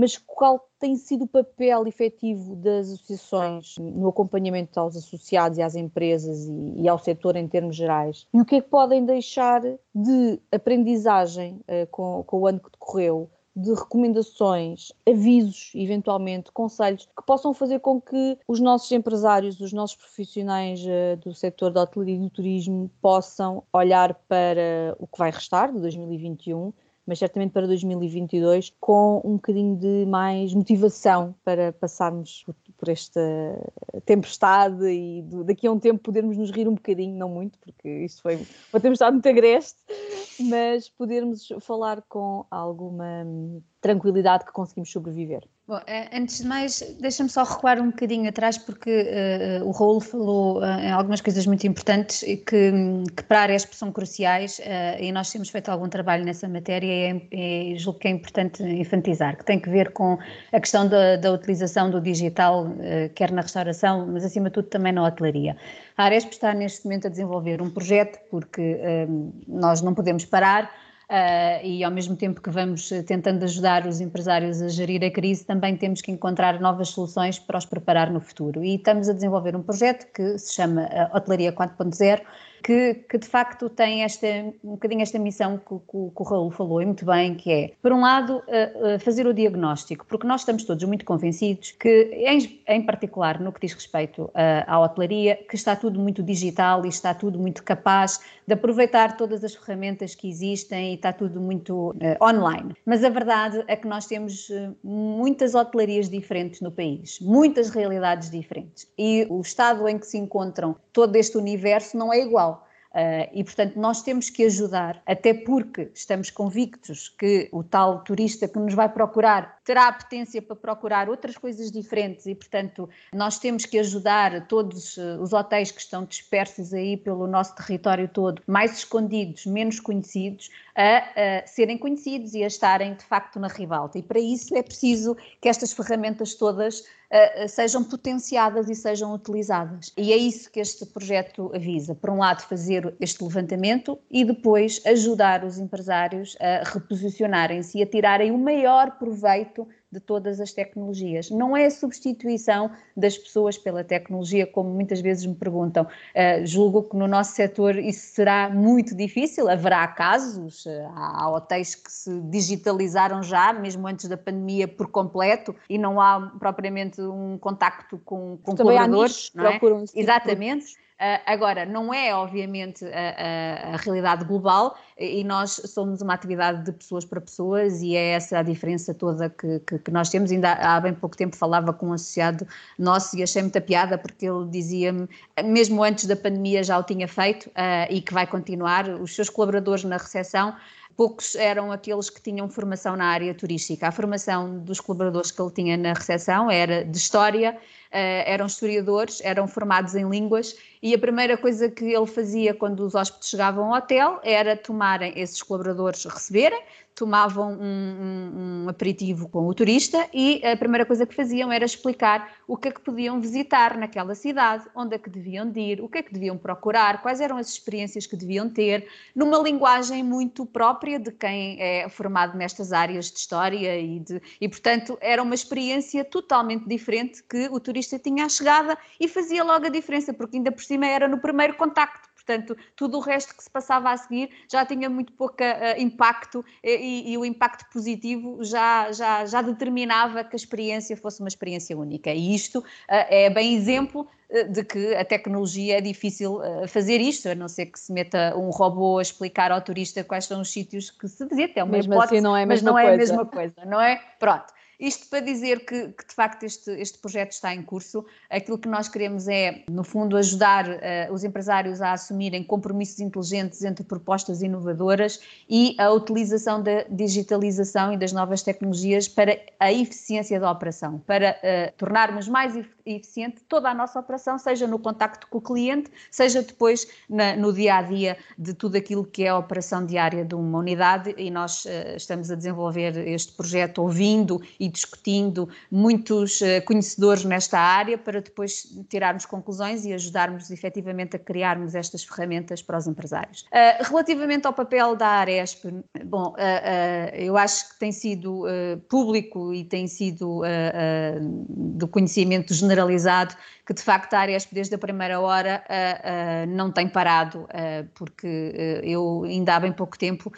mas qual tem sido o papel efetivo das associações no acompanhamento aos associados e às empresas e, e ao setor em termos gerais? E o que é que podem deixar de aprendizagem uh, com, com o ano que decorreu? de recomendações, avisos, eventualmente, conselhos, que possam fazer com que os nossos empresários, os nossos profissionais uh, do setor da hotelaria e do turismo possam olhar para o que vai restar de 2021 mas certamente para 2022 com um bocadinho de mais motivação para passarmos por esta tempestade e daqui a um tempo podermos nos rir um bocadinho, não muito, porque isto foi uma tempestade muito agreste, mas podermos falar com alguma tranquilidade que conseguimos sobreviver. Bom, eh, antes de mais, deixa-me só recuar um bocadinho atrás, porque uh, o Raul falou uh, em algumas coisas muito importantes e que, que para a Aresp são cruciais uh, e nós temos feito algum trabalho nessa matéria e, e julgo que é importante enfatizar, que tem que ver com a questão da, da utilização do digital, quer na restauração, mas acima de tudo também na hotelaria. A Aresp está neste momento a desenvolver um projeto porque nós não podemos parar, uh, e ao mesmo tempo que vamos tentando ajudar os empresários a gerir a crise, também temos que encontrar novas soluções para os preparar no futuro. E estamos a desenvolver um projeto que se chama Hotelaria 4.0 que, que de facto tem esta, um bocadinho esta missão que, que, que o Raul falou e muito bem, que é, por um lado, uh, uh, fazer o diagnóstico, porque nós estamos todos muito convencidos que, em, em particular no que diz respeito uh, à hotelaria, que está tudo muito digital e está tudo muito capaz de aproveitar todas as ferramentas que existem e está tudo muito online. Mas a verdade é que nós temos muitas hotelarias diferentes no país, muitas realidades diferentes e o estado em que se encontram todo este universo não é igual. Uh, e, portanto, nós temos que ajudar, até porque estamos convictos que o tal turista que nos vai procurar terá a potência para procurar outras coisas diferentes e, portanto, nós temos que ajudar todos eh, os hotéis que estão dispersos aí pelo nosso território todo, mais escondidos, menos conhecidos, a, a serem conhecidos e a estarem, de facto, na ribalta. E para isso é preciso que estas ferramentas todas Uh, sejam potenciadas e sejam utilizadas. E é isso que este projeto avisa. Por um lado, fazer este levantamento e depois ajudar os empresários a reposicionarem-se e a tirarem o maior proveito de todas as tecnologias. Não é a substituição das pessoas pela tecnologia, como muitas vezes me perguntam. Uh, julgo que no nosso setor isso será muito difícil, haverá casos, uh, há hotéis que se digitalizaram já, mesmo antes da pandemia, por completo, e não há propriamente um contacto com, com colaboradores. Não é? Exatamente. Uh, agora, não é obviamente a, a, a, realidade global e nós somos uma atividade de pessoas para pessoas e é essa a diferença toda que, que, que nós temos. Ainda há bem pouco tempo falava com um associado nosso e achei muita piada porque ele dizia-me, mesmo antes da pandemia já o tinha feito uh, e que vai continuar, os seus colaboradores na recepção poucos eram aqueles que tinham formação na área turística. A formação dos colaboradores que ele tinha na recepção era de história, eram historiadores, eram formados em línguas e a primeira coisa que ele fazia quando os hóspedes chegavam ao hotel era tomarem esses colaboradores, receberem, tomavam um, um, um, aperitivo com o turista e a primeira coisa que faziam era explicar o que é que podiam visitar naquela cidade, onde é que deviam de ir, o que é que deviam procurar, quais eram as experiências que deviam ter, numa linguagem muito própria de quem é formado nestas áreas de história e, de, e portanto, era uma experiência totalmente diferente que o turista tinha à chegada e fazia logo a diferença, porque ainda por cima era no primeiro contacto Portanto, tudo o resto que se passava a seguir já tinha muito pouco uh, impacto e, e, o impacto positivo já, já, já determinava que a experiência fosse uma experiência única. E isto uh, é bem exemplo eh, de que a tecnologia é difícil fazer isto, a não ser que se meta um robô a explicar ao turista quais são os sítios que se visita. É uma Mesmo assim hipótese, assim não é a mas não coisa. é a mesma coisa, não é? Pronto. Isto para dizer que, que de facto este, este projeto está em curso. Aquilo que nós queremos é, no fundo, ajudar uh, os empresários a assumirem compromissos inteligentes entre propostas inovadoras e a utilização da digitalização e das novas tecnologias para a eficiência da operação, para uh, tornarmos mais eficiente toda a nossa operação, seja no contacto com o cliente, seja depois na, no dia a dia de tudo aquilo que é a operação diária de uma unidade. E nós uh, estamos a desenvolver este projeto ouvindo e discutindo muitos uh, conhecedores nesta área para depois tirarmos conclusões e ajudarmos efetivamente a criarmos estas ferramentas para os empresários. Uh, relativamente ao papel da Aresp, bom, uh, eu acho que tem sido público e tem sido do conhecimento generalizado que de facto a Aresp desde a primeira hora não tem parado, porque eu ainda há bem pouco tempo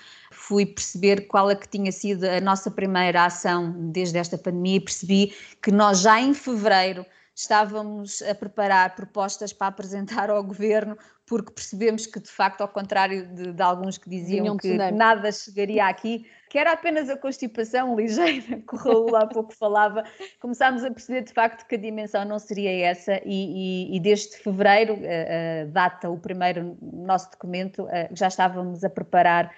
fui perceber qual é que tinha sido a nossa primeira ação desde esta pandemia e percebi que nós já em fevereiro estávamos a preparar propostas para apresentar ao governo, porque percebemos que, de facto, ao contrário de, de alguns que diziam que nada chegaria aqui, que era apenas a constipação ligeira, que o Raul há pouco falava, começámos a perceber, de facto, que a dimensão não seria essa, e, e, e desde fevereiro, a, a data, o primeiro nosso documento, já estávamos a preparar eh,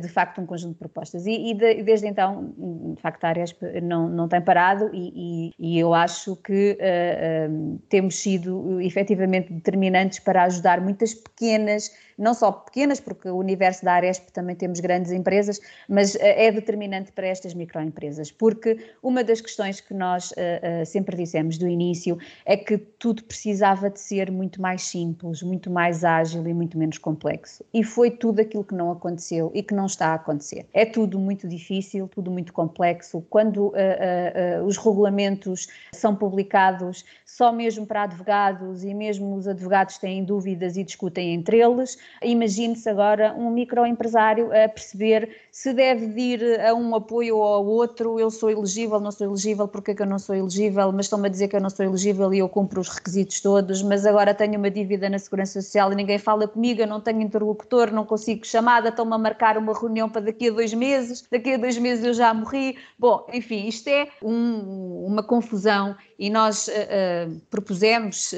de facto um conjunto de propostas. E, e, de, desde então, de facto, a Aresp não, não tem parado e, e, e eu acho que uh, uh, temos sido efetivamente determinantes para ajudar muitas pequenas não só pequenas, porque o universo da Aresp também temos grandes empresas, mas é determinante para estas microempresas, porque uma das questões que nós uh, uh, sempre dissemos do início é que tudo precisava de ser muito mais simples, muito mais ágil e muito menos complexo. E foi tudo aquilo que não aconteceu. E que não está a acontecer. É tudo muito difícil, tudo muito complexo. Quando uh, uh, uh, os regulamentos são publicados só mesmo para advogados e mesmo os advogados têm dúvidas e discutem entre eles, imagine-se agora um microempresário a perceber se deve ir a um apoio ou ao outro, eu sou elegível, não sou elegível, porque é que eu não sou elegível, mas estão-me a dizer que eu não sou elegível e eu cumpro os requisitos todos, mas agora tenho uma dívida na Segurança Social e ninguém fala comigo, eu não tenho interlocutor, não consigo chamada, estão-me a marcar uma reunião para daqui a dois meses, daqui a dois meses eu já morri. Bom, enfim, isto é um, uma confusão e nós uh, propusemos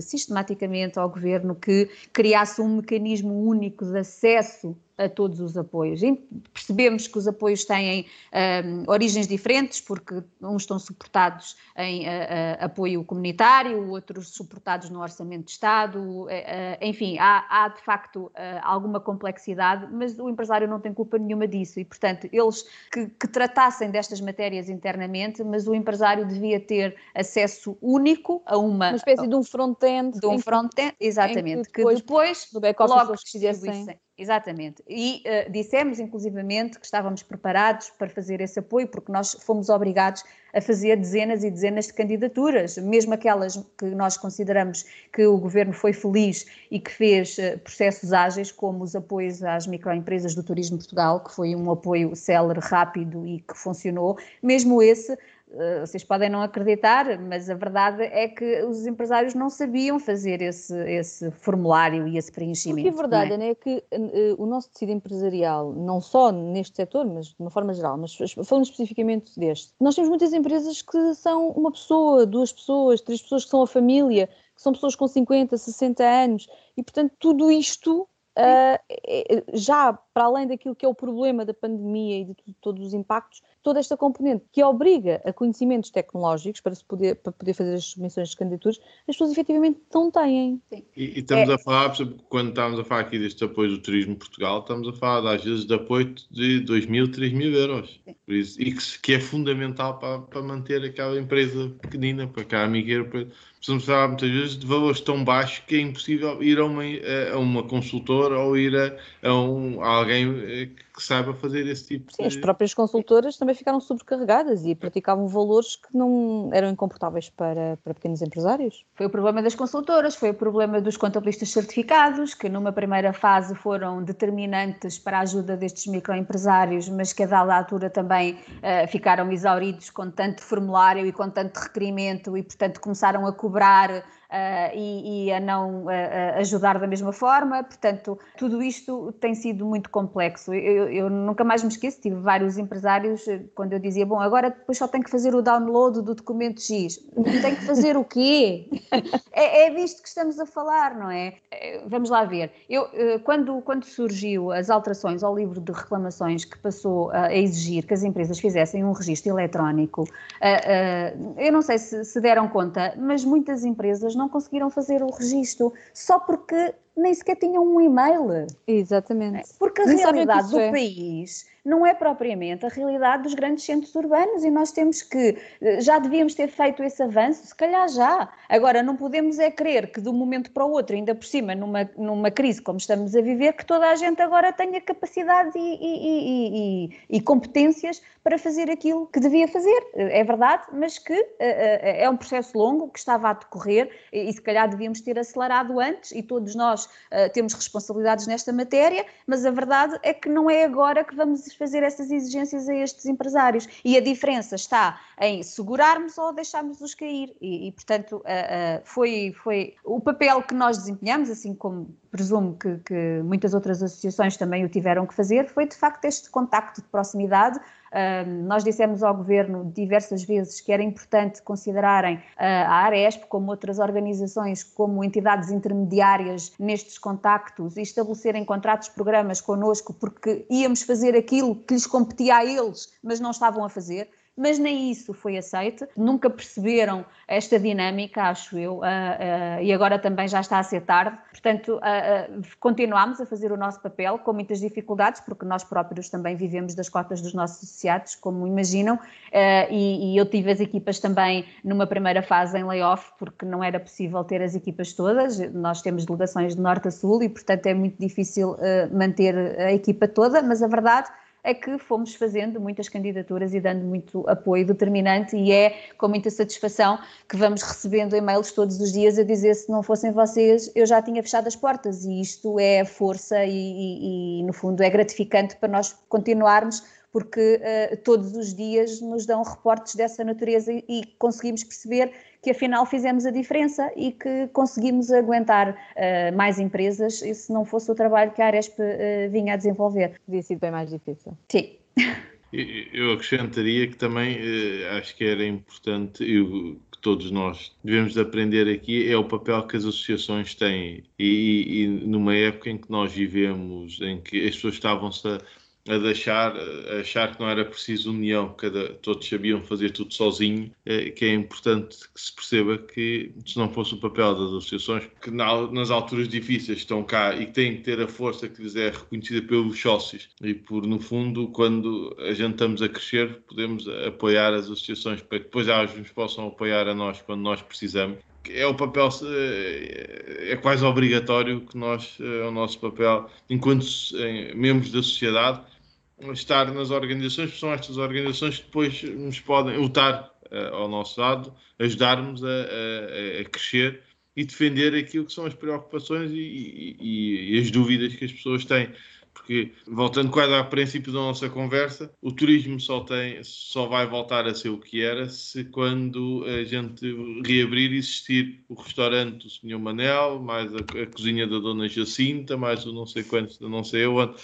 sistematicamente ao Governo que criasse um mecanismo único de acesso a todos os apoios. E percebemos que os apoios têm um, origens diferentes, porque uns estão suportados em uh, uh, apoio comunitário, outros suportados no orçamento de Estado, uh, enfim, há, há, de facto alguma complexidade, mas o empresário não tem culpa nenhuma disso e, portanto, eles que, que tratassem destas matérias internamente, mas o empresário devia ter acesso único a uma... Uma espécie de um front-end. De um front-end, exatamente, que depois, que depois logo fizessem Exatamente. E uh, dissemos, inclusivamente, que estávamos preparados para fazer esse apoio, porque nós fomos obrigados a fazer dezenas e dezenas de candidaturas, mesmo aquelas que nós consideramos que o governo foi feliz e que fez uh, processos ágeis, como os apoios às microempresas do Turismo Portugal, que foi um apoio célere, rápido e que funcionou. Mesmo esse vocês podem não acreditar, mas a verdade é que os empresários não sabiam fazer esse, esse formulário e esse preenchimento. Porque a verdade é? Né, é que uh, o nosso tecido empresarial, não só neste setor, mas de uma forma geral, mas falando especificamente deste, nós temos muitas empresas que são uma pessoa, duas pessoas, três pessoas que são a família, que são pessoas com 50, 60 anos, e portanto tudo isto Uh, já para além daquilo que é o problema da pandemia e de todos os impactos, toda esta componente que obriga a conhecimentos tecnológicos para, se poder, para poder fazer as submissões de candidaturas, as pessoas efetivamente não têm. E, e, estamos é. a falar, quando estamos a falar aqui deste apoio do Turismo Portugal, estamos a falar às vezes de apoio de 2 mil, 3 mil euros. Por isso, e que, que, é fundamental para, para manter aquela empresa pequenina, para aquela amigueira. Para, precisamos falar muitas vezes de valores tão baixos que é impossível ir a uma, a uma consultora ou ir a, a, um, a alguém eh, que saiba fazer esse tipo Sim, de... as próprias consultoras também ficaram sobrecarregadas e praticavam valores que não eram incomportáveis para, para pequenos empresários. Foi o problema das consultoras, foi o problema dos contabilistas certificados, que numa primeira fase foram determinantes para a ajuda destes microempresários, mas que a dada altura também uh, ficaram exauridos com tanto formulário e com tanto requerimento e, portanto, começaram a cobrar uh, e, e, a não uh, ajudar da mesma forma. Portanto, tudo isto tem sido muito complexo. Eu, eu, nunca mais me esqueço, tive vários empresários quando eu dizia, bom, agora depois só tenho que fazer o download do documento X. Tenho que fazer o quê? é, é disto que estamos a falar, não é? Vamos lá ver. Eu, quando, quando surgiu as alterações ao livro de reclamações que passou a exigir que as empresas fizessem um registro eletrónico, eu não sei se, se deram conta, mas muitas empresas não não conseguiram fazer o registro só porque nem sequer tinham um e-mail. Exatamente. Porque a nem realidade do é. país não é propriamente a realidade dos grandes centros urbanos e nós temos que, eh, já devíamos ter feito esse avanço, se calhar já. Agora, não podemos é crer que de um momento para o outro, ainda por cima, numa, numa crise como estamos a viver, que toda a gente agora tenha capacidade e, e, e, e competências para fazer aquilo que devia fazer. Eh, é verdade, mas que uh, é um processo longo que estava a decorrer e, e se calhar devíamos ter acelerado antes e todos nós uh, temos responsabilidades nesta matéria, mas a verdade é que não é agora que vamos fazer essas exigências a estes empresários. E a diferença está em segurarmos ou deixarmos-os cair. E, e portanto, uh, uh, foi, foi o papel que nós desempenhamos, assim como presumo que, que, muitas outras associações também o tiveram que fazer, foi de facto este contacto de proximidade. Nós dissemos ao Governo diversas vezes que era importante considerarem uh, a Aresp, como outras organizações, como entidades intermediárias nestes contactos e estabelecerem contratos, programas connosco, porque íamos fazer aquilo que lhes competia a eles, mas não estavam a fazer mas nem isso foi aceito. Nunca perceberam esta dinâmica, acho eu, uh, uh, e agora também já está a ser tarde. Portanto, uh, continuamos a fazer o nosso papel com muitas dificuldades, porque nós próprios também vivemos das cotas dos nossos associados, como imaginam, e, e, eu tive as equipas também numa primeira fase em layoff, porque não era possível ter as equipas todas. Nós temos delegações de norte a sul e, portanto, é muito difícil manter a equipa toda, mas a verdade é que fomos fazendo muitas candidaturas e dando muito apoio determinante e é com muita satisfação que vamos recebendo e-mails todos os dias a dizer se não fossem vocês eu já tinha fechado as portas. E isto é força e, e, e no fundo é gratificante para nós continuarmos porque uh, todos os dias nos dão reportes dessa natureza e, e conseguimos perceber que afinal fizemos a diferença e que conseguimos aguentar uh, mais empresas e se não fosse o trabalho que a Aresp uh, vinha a desenvolver. Podia ser bem mais difícil. Sim. Eu acrescentaria que também uh, acho que era importante e que todos nós devemos de aprender aqui é o papel que as associações têm e, e numa época em que nós vivemos, em que as pessoas estavam-se a a deixar, a achar que não era preciso união, cada, todos sabiam fazer tudo sozinho, é, que é importante que se perceba que se não fosse o papel das associações, que na, nas alturas difíceis estão cá e que têm que ter a força que lhes é reconhecida pelos sócios. E por, no fundo, quando a gente estamos a crescer, podemos apoiar as associações para que depois elas nos possam apoiar a nós quando nós precisamos. É o papel é, é quase obrigatório que nós é o nosso papel enquanto membros da sociedade estar nas organizações, porque são estas organizações que depois nos podem lutar uh, ao nosso lado, ajudar-nos a, a, a, crescer e defender aquilo que são as preocupações e, e, e, as dúvidas que as pessoas têm. Porque, voltando quase ao princípio da nossa conversa, o turismo só, tem, só vai voltar a ser o que era se quando a gente reabrir existir o restaurante do Sr. Manel, mais a, a cozinha da Dona Jacinta, mais o não sei quantos, não sei onde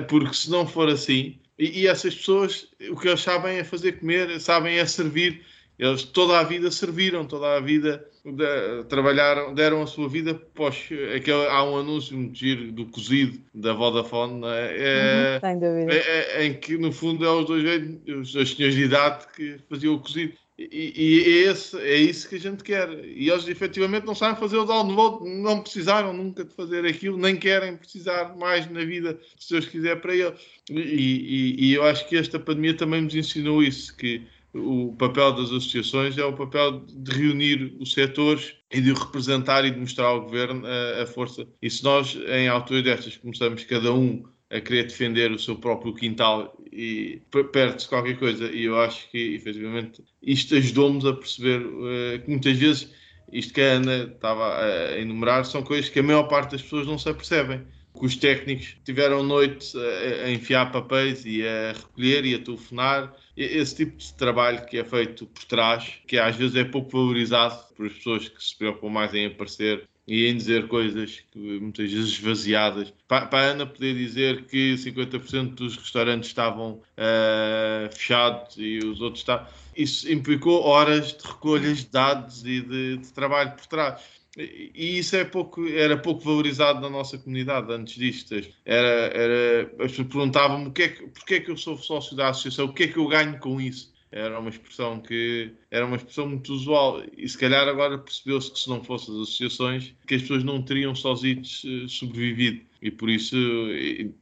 porque se não for assim, e, e, essas pessoas, o que eles sabem é fazer comer, sabem é servir. Eles toda a vida serviram, toda a vida de, trabalharam, deram a sua vida pós aquele, há um anúncio muito giro do cozido da Vodafone, é? É, uhum, é, é, em que no fundo é os dois os, os senhores de idade que faziam o cozido. E, e é, esse, é isso que a gente quer. E eles efetivamente não sabem fazer o download, não precisaram nunca de fazer aquilo, nem querem precisar mais na vida, se Deus quiser, para eles. E, e, e eu acho que esta pandemia também nos ensinou isso, que o papel das associações é o papel de reunir os setores e de representar e de mostrar ao governo a, a força. E se nós, em alturas destas, começamos cada um a querer defender o seu próprio quintal e perde-se qualquer coisa. E eu acho que, efetivamente, isto ajudou-nos a perceber uh, que muitas vezes isto que a Ana estava a enumerar são coisas que a maior parte das pessoas não se apercebem. Que os técnicos tiveram noites a, a enfiar papéis e a recolher e a telefonar. Esse tipo de trabalho que é feito por trás, que às vezes é pouco valorizado por as pessoas que se preocupam mais em aparecer e em dizer coisas muitas vezes esvaziadas. Para, para a Ana poder dizer que 50% dos restaurantes estavam uh, fechados e os outros estavam. Isso implicou horas de recolhas de dados e de, de trabalho por trás. E isso é pouco, era pouco valorizado na nossa comunidade antes disto. Era, era, as pessoas perguntavam-me o que é que, porque é que eu sou sócio da associação, o que é que eu ganho com isso? Era uma expressão que era uma expressão muito usual e se calhar agora percebeu-se que se não fossem as associações que as pessoas não teriam sozinhos eh, sobrevivido e por isso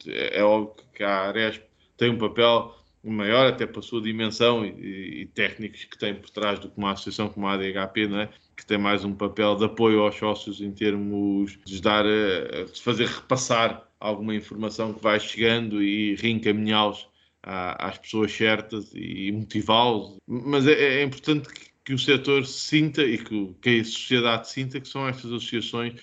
é óbvio que a Aresp tem um papel maior até para a sua dimensão e, e, técnicos que tem por trás do que uma associação como a ADHP, não é? que tem mais um papel de apoio aos sócios em termos de dar, eh, de fazer repassar alguma informação que vai chegando e reencaminhá-los às pessoas certas e motivá-los. Mas é, é importante que, que, o setor sinta e que, que a sociedade sinta que são estas associações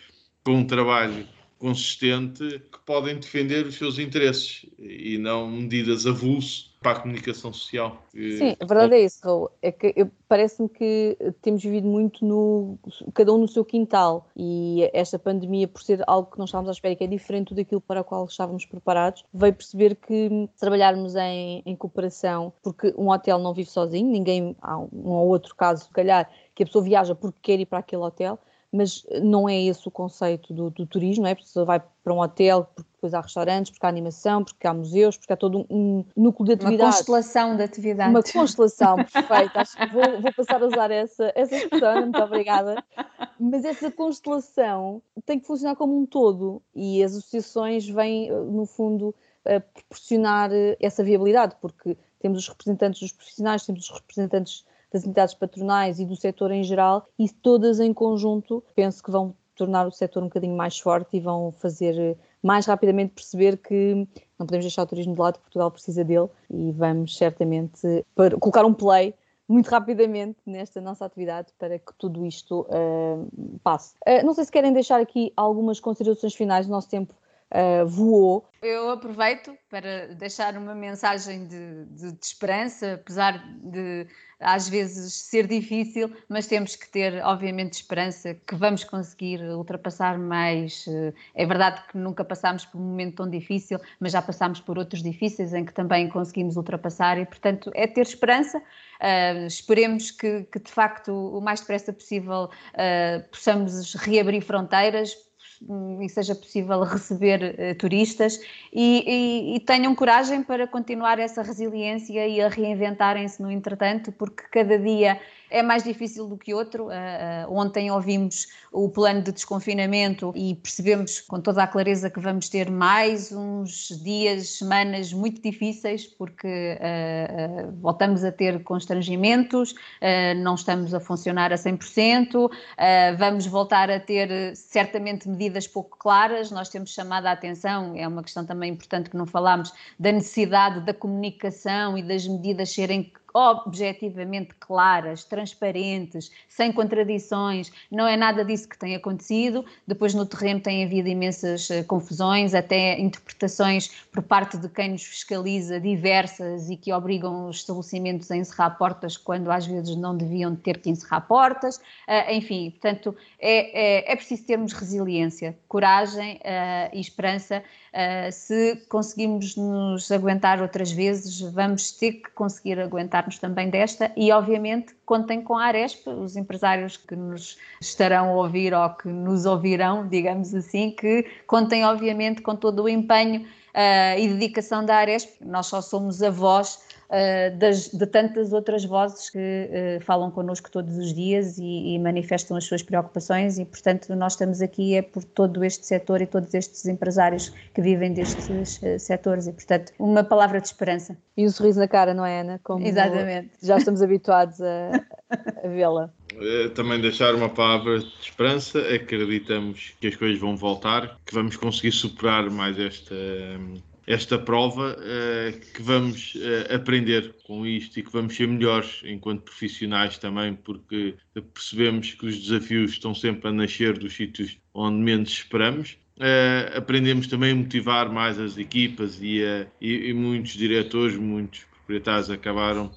com um trabalho consistente que podem defender os seus interesses e não medidas avulso para a comunicação social. Sim, a verdade é isso, Raul. É que parece-me que temos vivido muito no cada um no seu quintal e esta pandemia, por ser algo que não estávamos à espera, que é diferente daquilo para o qual estávamos preparados, veio perceber que trabalharmos em, em cooperação, porque um hotel não vive sozinho, ninguém, há um ou outro caso, se calhar, que a pessoa viaja porque quer ir para aquele hotel, mas não é esse o conceito do, do turismo, não é? Porque você vai para um hotel, porque depois há restaurantes, porque há animação, porque há museus, porque há todo um, núcleo de atividades. Uma constelação de atividades. Uma constelação, perfeito. Acho que vou, vou, passar a usar essa, essa expressão, muito obrigada. Mas essa constelação tem que funcionar como um todo e as associações vêm, no fundo, proporcionar essa viabilidade, porque temos os representantes dos profissionais, temos os representantes das entidades patronais e do setor em geral, e todas em conjunto penso que vão tornar o setor um bocadinho mais forte e vão fazer eh, mais rapidamente perceber que não podemos deixar o turismo de lado, Portugal precisa dele e vamos certamente colocar um play muito rapidamente nesta nossa atividade para que tudo isto uh, passe. Uh, não sei se querem deixar aqui algumas considerações finais, o nosso tempo uh, voou. Eu aproveito para deixar uma mensagem de, de, de esperança, apesar de às vezes ser difícil, mas temos que ter, obviamente, esperança que vamos conseguir ultrapassar mais. Eh, é verdade que nunca passámos por um momento tão difícil, mas já passámos por outros difíceis em que também conseguimos ultrapassar e, portanto, é ter esperança. Uh, esperemos que, que, de facto, o mais depressa possível uh, possamos reabrir fronteiras, e seja possível receber uh, turistas e, e, e, tenham coragem para continuar essa resiliência e a reinventarem-se no entretanto, porque cada dia é mais difícil do que outro. Uh, ontem ouvimos o plano de desconfinamento e percebemos com toda a clareza que vamos ter mais uns dias, semanas muito difíceis, porque uh, voltamos a ter constrangimentos, não estamos a funcionar a 100%, vamos voltar a ter certamente medidas pouco claras. Nós temos chamado a atenção, é uma questão também importante que não falámos, da necessidade da comunicação e das medidas serem objetivamente claras, transparentes, sem contradições. Não é nada disso que tem acontecido. Depois, no terreno, tem havido imensas uh, confusões, até interpretações por parte de quem nos fiscaliza diversas e que obrigam os estabelecimentos a encerrar portas quando às vezes não deviam ter que encerrar portas. Uh, enfim, portanto, é, é, é, preciso termos resiliência, coragem uh, e esperança. Se conseguimos nos aguentar outras vezes, vamos ter que conseguir aguentar nos também desta e, obviamente, contem com a Aresp, os empresários que nos estarão a ouvir ou que nos ouvirão, digamos assim, que contem, obviamente, com todo o empenho uh, e dedicação da Aresp. Nós só somos a voz uh, das, de tantas outras vozes que uh, falam connosco todos os dias e, e, manifestam as suas preocupações e, portanto, nós estamos aqui é por todo este setor e todos estes empresários que vivem destes uh, setores e, portanto, uma palavra de esperança. E um sorriso na cara, não é, Ana? Como Exatamente. Já estamos habituados a, a vê-la. Também deixar uma palavra de esperança. Acreditamos que as coisas vão voltar, que vamos conseguir superar mais esta esta prova uh, que vamos uh, aprender com isto e que vamos ser melhores enquanto profissionais também, porque percebemos que os desafios estão sempre a nascer dos sítios onde menos esperamos. Uh, aprendemos também a motivar mais as equipas e, e, e muitos diretores, muitos proprietários acabaram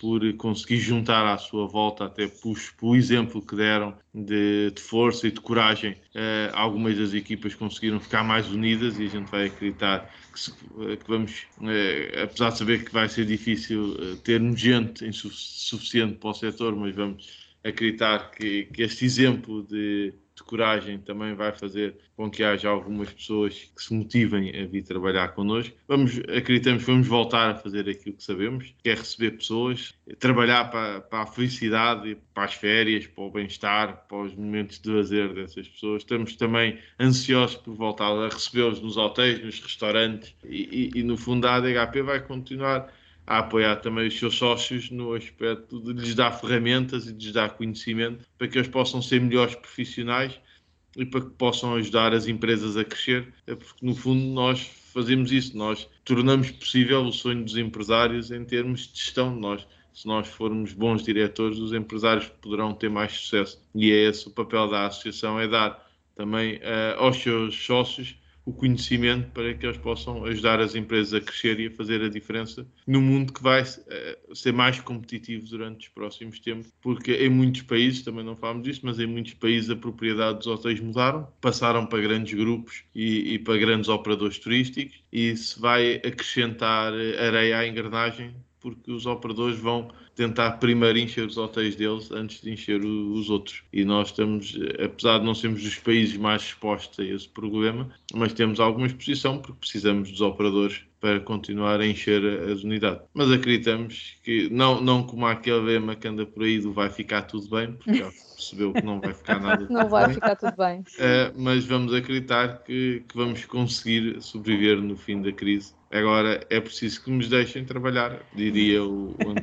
por, conseguir juntar à sua volta, até por, exemplo que deram de, de força e de coragem. Uh, algumas das equipas conseguiram ficar mais unidas e a gente vai acreditar que, se, que vamos, uh, apesar de saber que vai ser difícil uh, termos gente suficiente para o setor, mas vamos acreditar que, que este exemplo de de coragem também vai fazer com que haja algumas pessoas que se motivem a vir trabalhar connosco. Vamos, acreditamos vamos voltar a fazer aquilo que sabemos, que é receber pessoas, trabalhar para, para a felicidade, para as férias, para o bem-estar, para os momentos de lazer dessas pessoas. Estamos também ansiosos por voltar a recebê-los nos hotéis, nos restaurantes e, e, e no fundo a ADHP vai continuar a apoiar também os seus sócios no aspecto de lhes dar ferramentas e de lhes dar conhecimento para que eles possam ser melhores profissionais e para que possam ajudar as empresas a crescer, é porque no fundo nós fazemos isso, nós tornamos possível o sonho dos empresários em termos de gestão. Nós, se nós formos bons diretores, os empresários poderão ter mais sucesso. E é esse o papel da associação, é dar também uh, aos seus sócios o conhecimento para que eles possam ajudar as empresas a crescer e a fazer a diferença no mundo que vai uh, ser mais competitivo durante os próximos tempos, porque em muitos países, também não falamos disso, mas em muitos países a propriedade dos hotéis mudaram, passaram para grandes grupos e, e para grandes operadores turísticos e isso vai acrescentar areia à engrenagem porque os operadores vão tentar primeiro encher os hotéis deles antes de encher o, os outros. E nós estamos, apesar de não sermos dos países mais expostos a esse problema, mas temos alguma exposição porque precisamos dos operadores para continuar a encher as unidades. Mas acreditamos que, não, não como aquele lema que anda por aí do vai ficar tudo bem, porque já percebeu que não vai ficar nada Não vai bem. ficar tudo bem. Uh, mas vamos acreditar que, que vamos conseguir sobreviver no fim da crise Agora é preciso que nos deixem trabalhar, diria o, o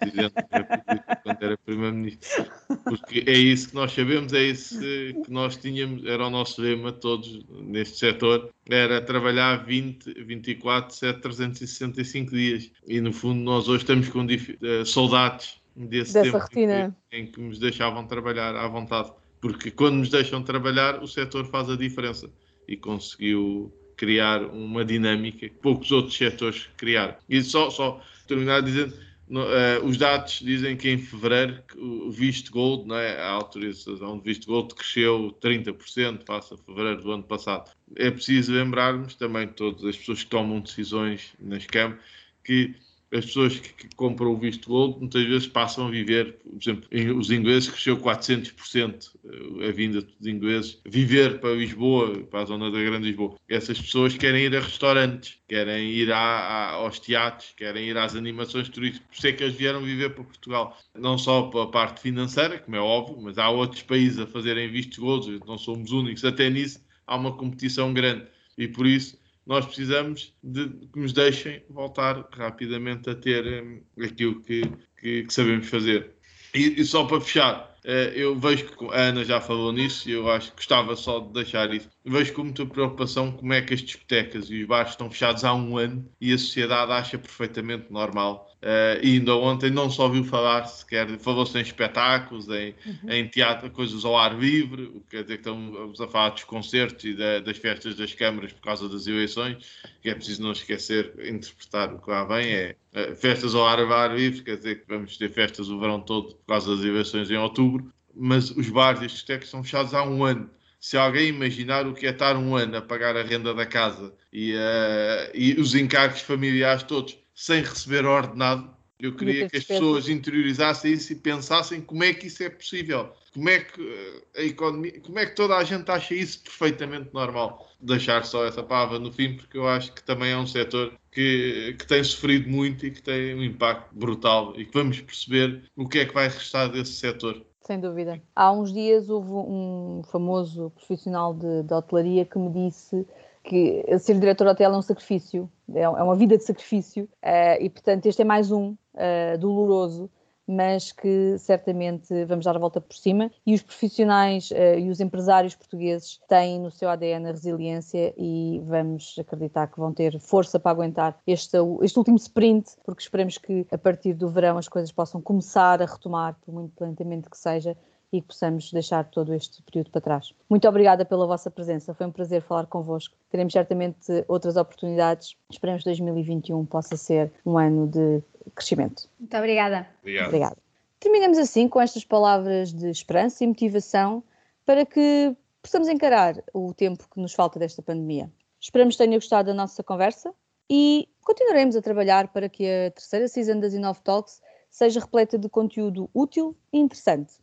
Presidente da República era Primeiro-Ministro. Porque é isso que nós sabemos, é isso que nós tínhamos, era o nosso lema todos neste setor, era trabalhar 20, 24, 7, 365 dias. E no fundo nós hoje estamos com uh, saudades desse Dessa tempo rotina. Em, que, em que nos deixavam trabalhar à vontade. Porque quando nos deixam trabalhar, o setor faz a diferença. E conseguiu criar uma dinâmica que poucos outros setores criaram. E só, só terminar dizendo, no, uh, os dados dizem que em fevereiro o visto gold, não é, a autorização de visto gold cresceu 30% face a fevereiro do ano passado. É preciso lembrarmos também todas as pessoas que tomam decisões nas câmaras que as pessoas que, que, compram o visto gold muitas vezes passam a viver, por exemplo, os ingleses cresceu 400% eh, a vinda dos ingleses, viver para Lisboa, para a zona da Grande Lisboa. Essas pessoas querem ir a restaurantes, querem ir a, a, aos teatros, querem ir às animações turísticas, por isso é que eles vieram viver para Portugal. Não só pela parte financeira, como é óbvio, mas há outros países a fazerem vistos gold, não somos únicos, até nisso há uma competição grande. E por isso nós precisamos de que nos deixem voltar rapidamente a ter um, aquilo que, que, que, sabemos fazer. E, e só para fechar, eu vejo que a Ana já falou nisso e eu acho que gostava só de deixar isso. Vejo com muita preocupação como é que as discotecas e os bares estão fechados há um ano e a sociedade acha perfeitamente normal Uh, e ainda ontem não só ouviu falar sequer, falou-se em espetáculos, em, uhum. em teatro, coisas ao ar livre, o que quer dizer que estamos a falar dos concertos e da, das festas das câmaras por causa das eleições, que é preciso não esquecer, interpretar o que lá vem, é uh, festas ao ar, ao ar livre, quer dizer que vamos ter festas o verão todo por causa das eleições em outubro, mas os bares e as discotecas são fechados há um ano. Se alguém imaginar o que é estar um ano a pagar a renda da casa e, uh, e os encargos familiares todos, sem receber ordenado. Eu queria que as pessoas interiorizassem isso e pensassem como é que isso é possível. Como é que eh, a economia, como é que toda a gente acha isso perfeitamente normal? Deixar só essa palavra no fim, porque eu acho que também é um setor que, que tem sofrido muito e que tem um impacto brutal e que vamos perceber o que é que vai restar desse setor. Sem dúvida. Há uns dias houve um famoso profissional de, de hotelaria que me disse que ser diretor de hotel é um sacrifício, é, é uma vida de sacrifício, uh, e portanto este é mais um uh, doloroso, mas que certamente vamos dar a volta por cima. E os profissionais uh, e os empresários portugueses têm no seu ADN a resiliência e vamos acreditar que vão ter força para aguentar este, este último sprint, porque esperemos que a partir do verão as coisas possam começar a retomar, por muito lentamente que seja, e que possamos deixar todo este período para trás. Muito obrigada pela vossa presença, foi um prazer falar convosco. Teremos certamente outras oportunidades. Esperemos que 2021 possa ser um ano de crescimento. Muito obrigada. Obrigado. Obrigada. Terminamos assim com estas palavras de esperança e motivação para que possamos encarar o tempo que nos falta desta pandemia. Esperamos que tenha gostado da nossa conversa e continuaremos a trabalhar para que a terceira season das Inov Talks seja repleta de conteúdo útil e interessante.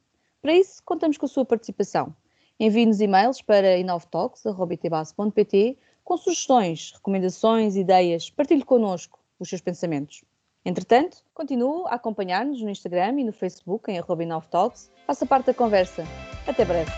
Para isso, contamos com a sua participação. Envie-nos e-mails para inovtalks.pt com sugestões, recomendações, ideias. Partilhe connosco os seus pensamentos. Entretanto, continue a acompanhar-nos no Instagram e no Facebook em @inovtalks. Faça parte da conversa. Até breve.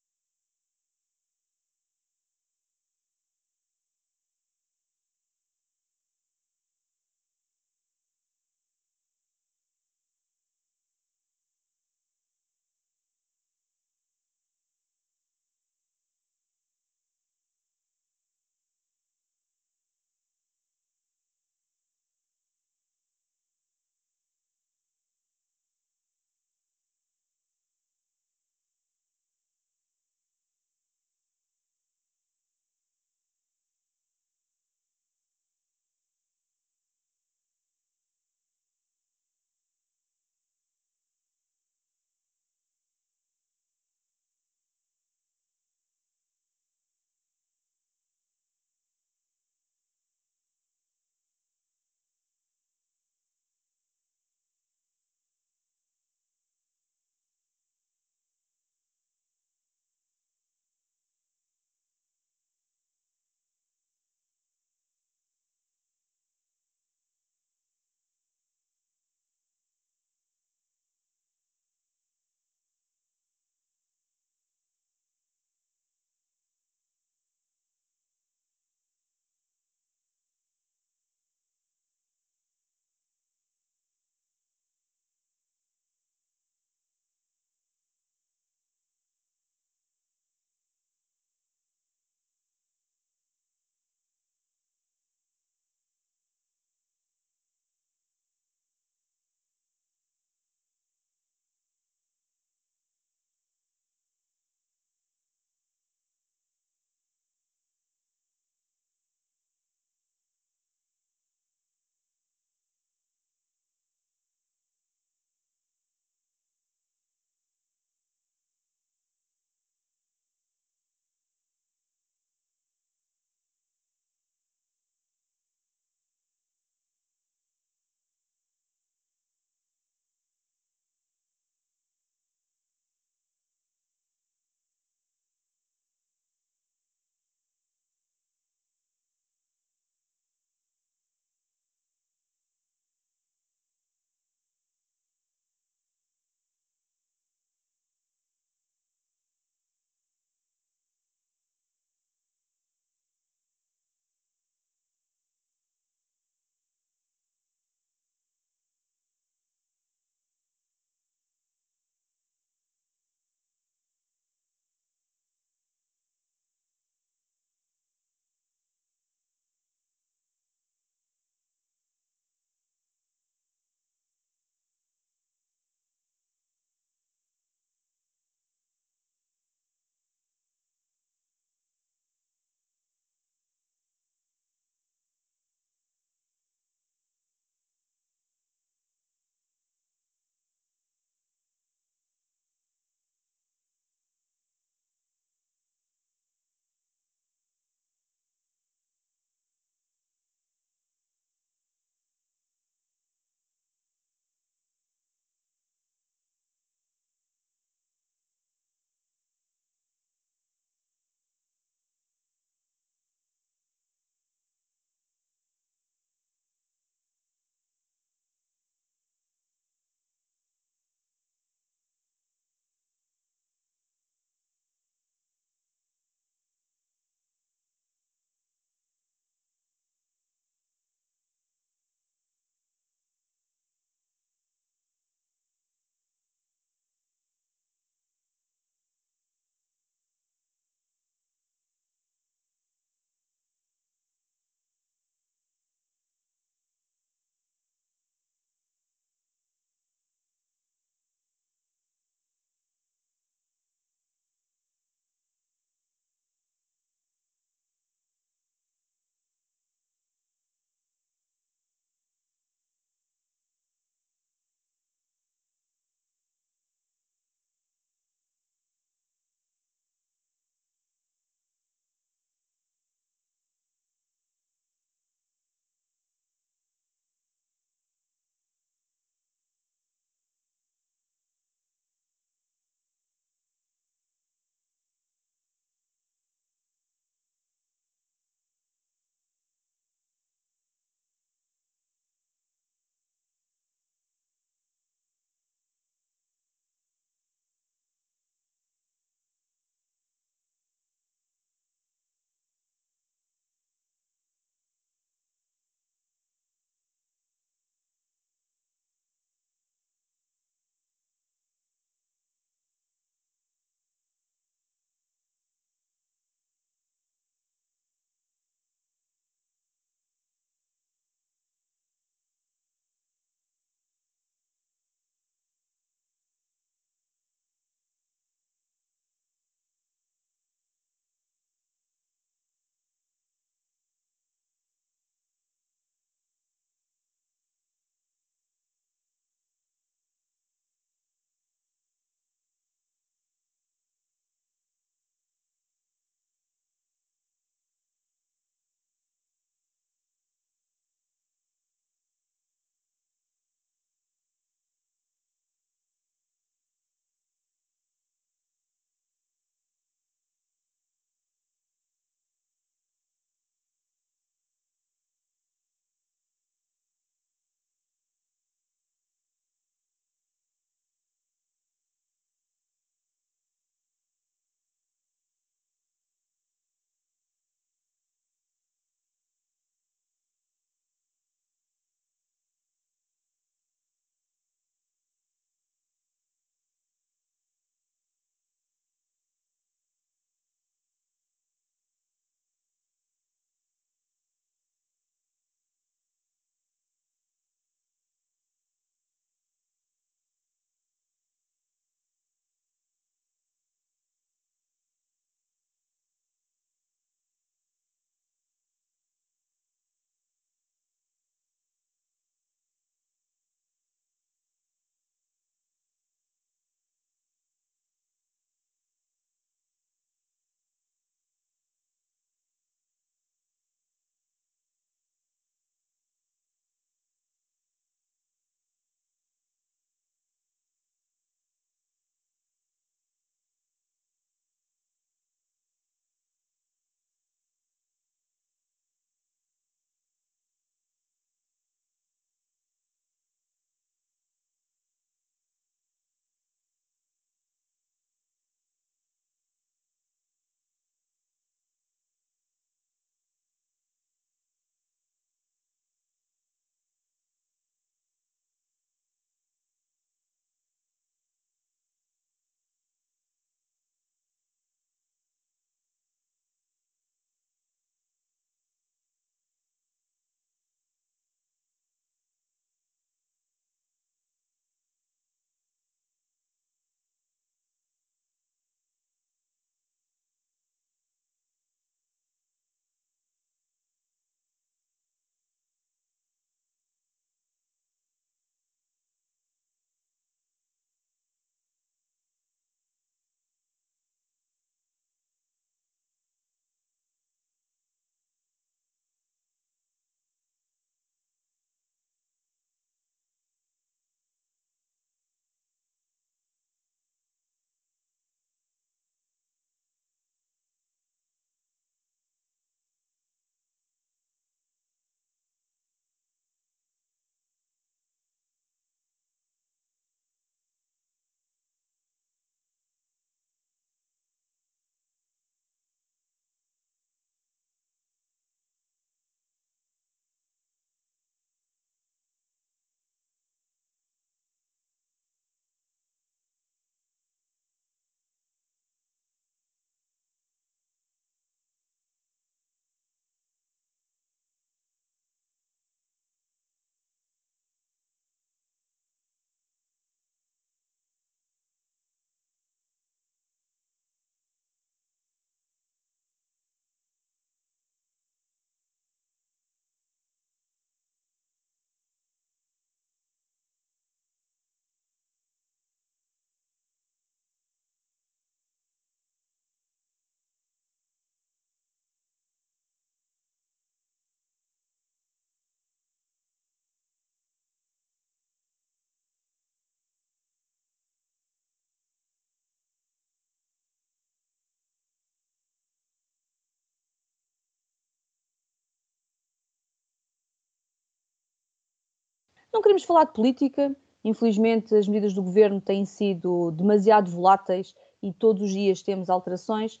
Não queremos falar de política, infelizmente as medidas do governo têm sido demasiado voláteis e todos os dias temos alterações,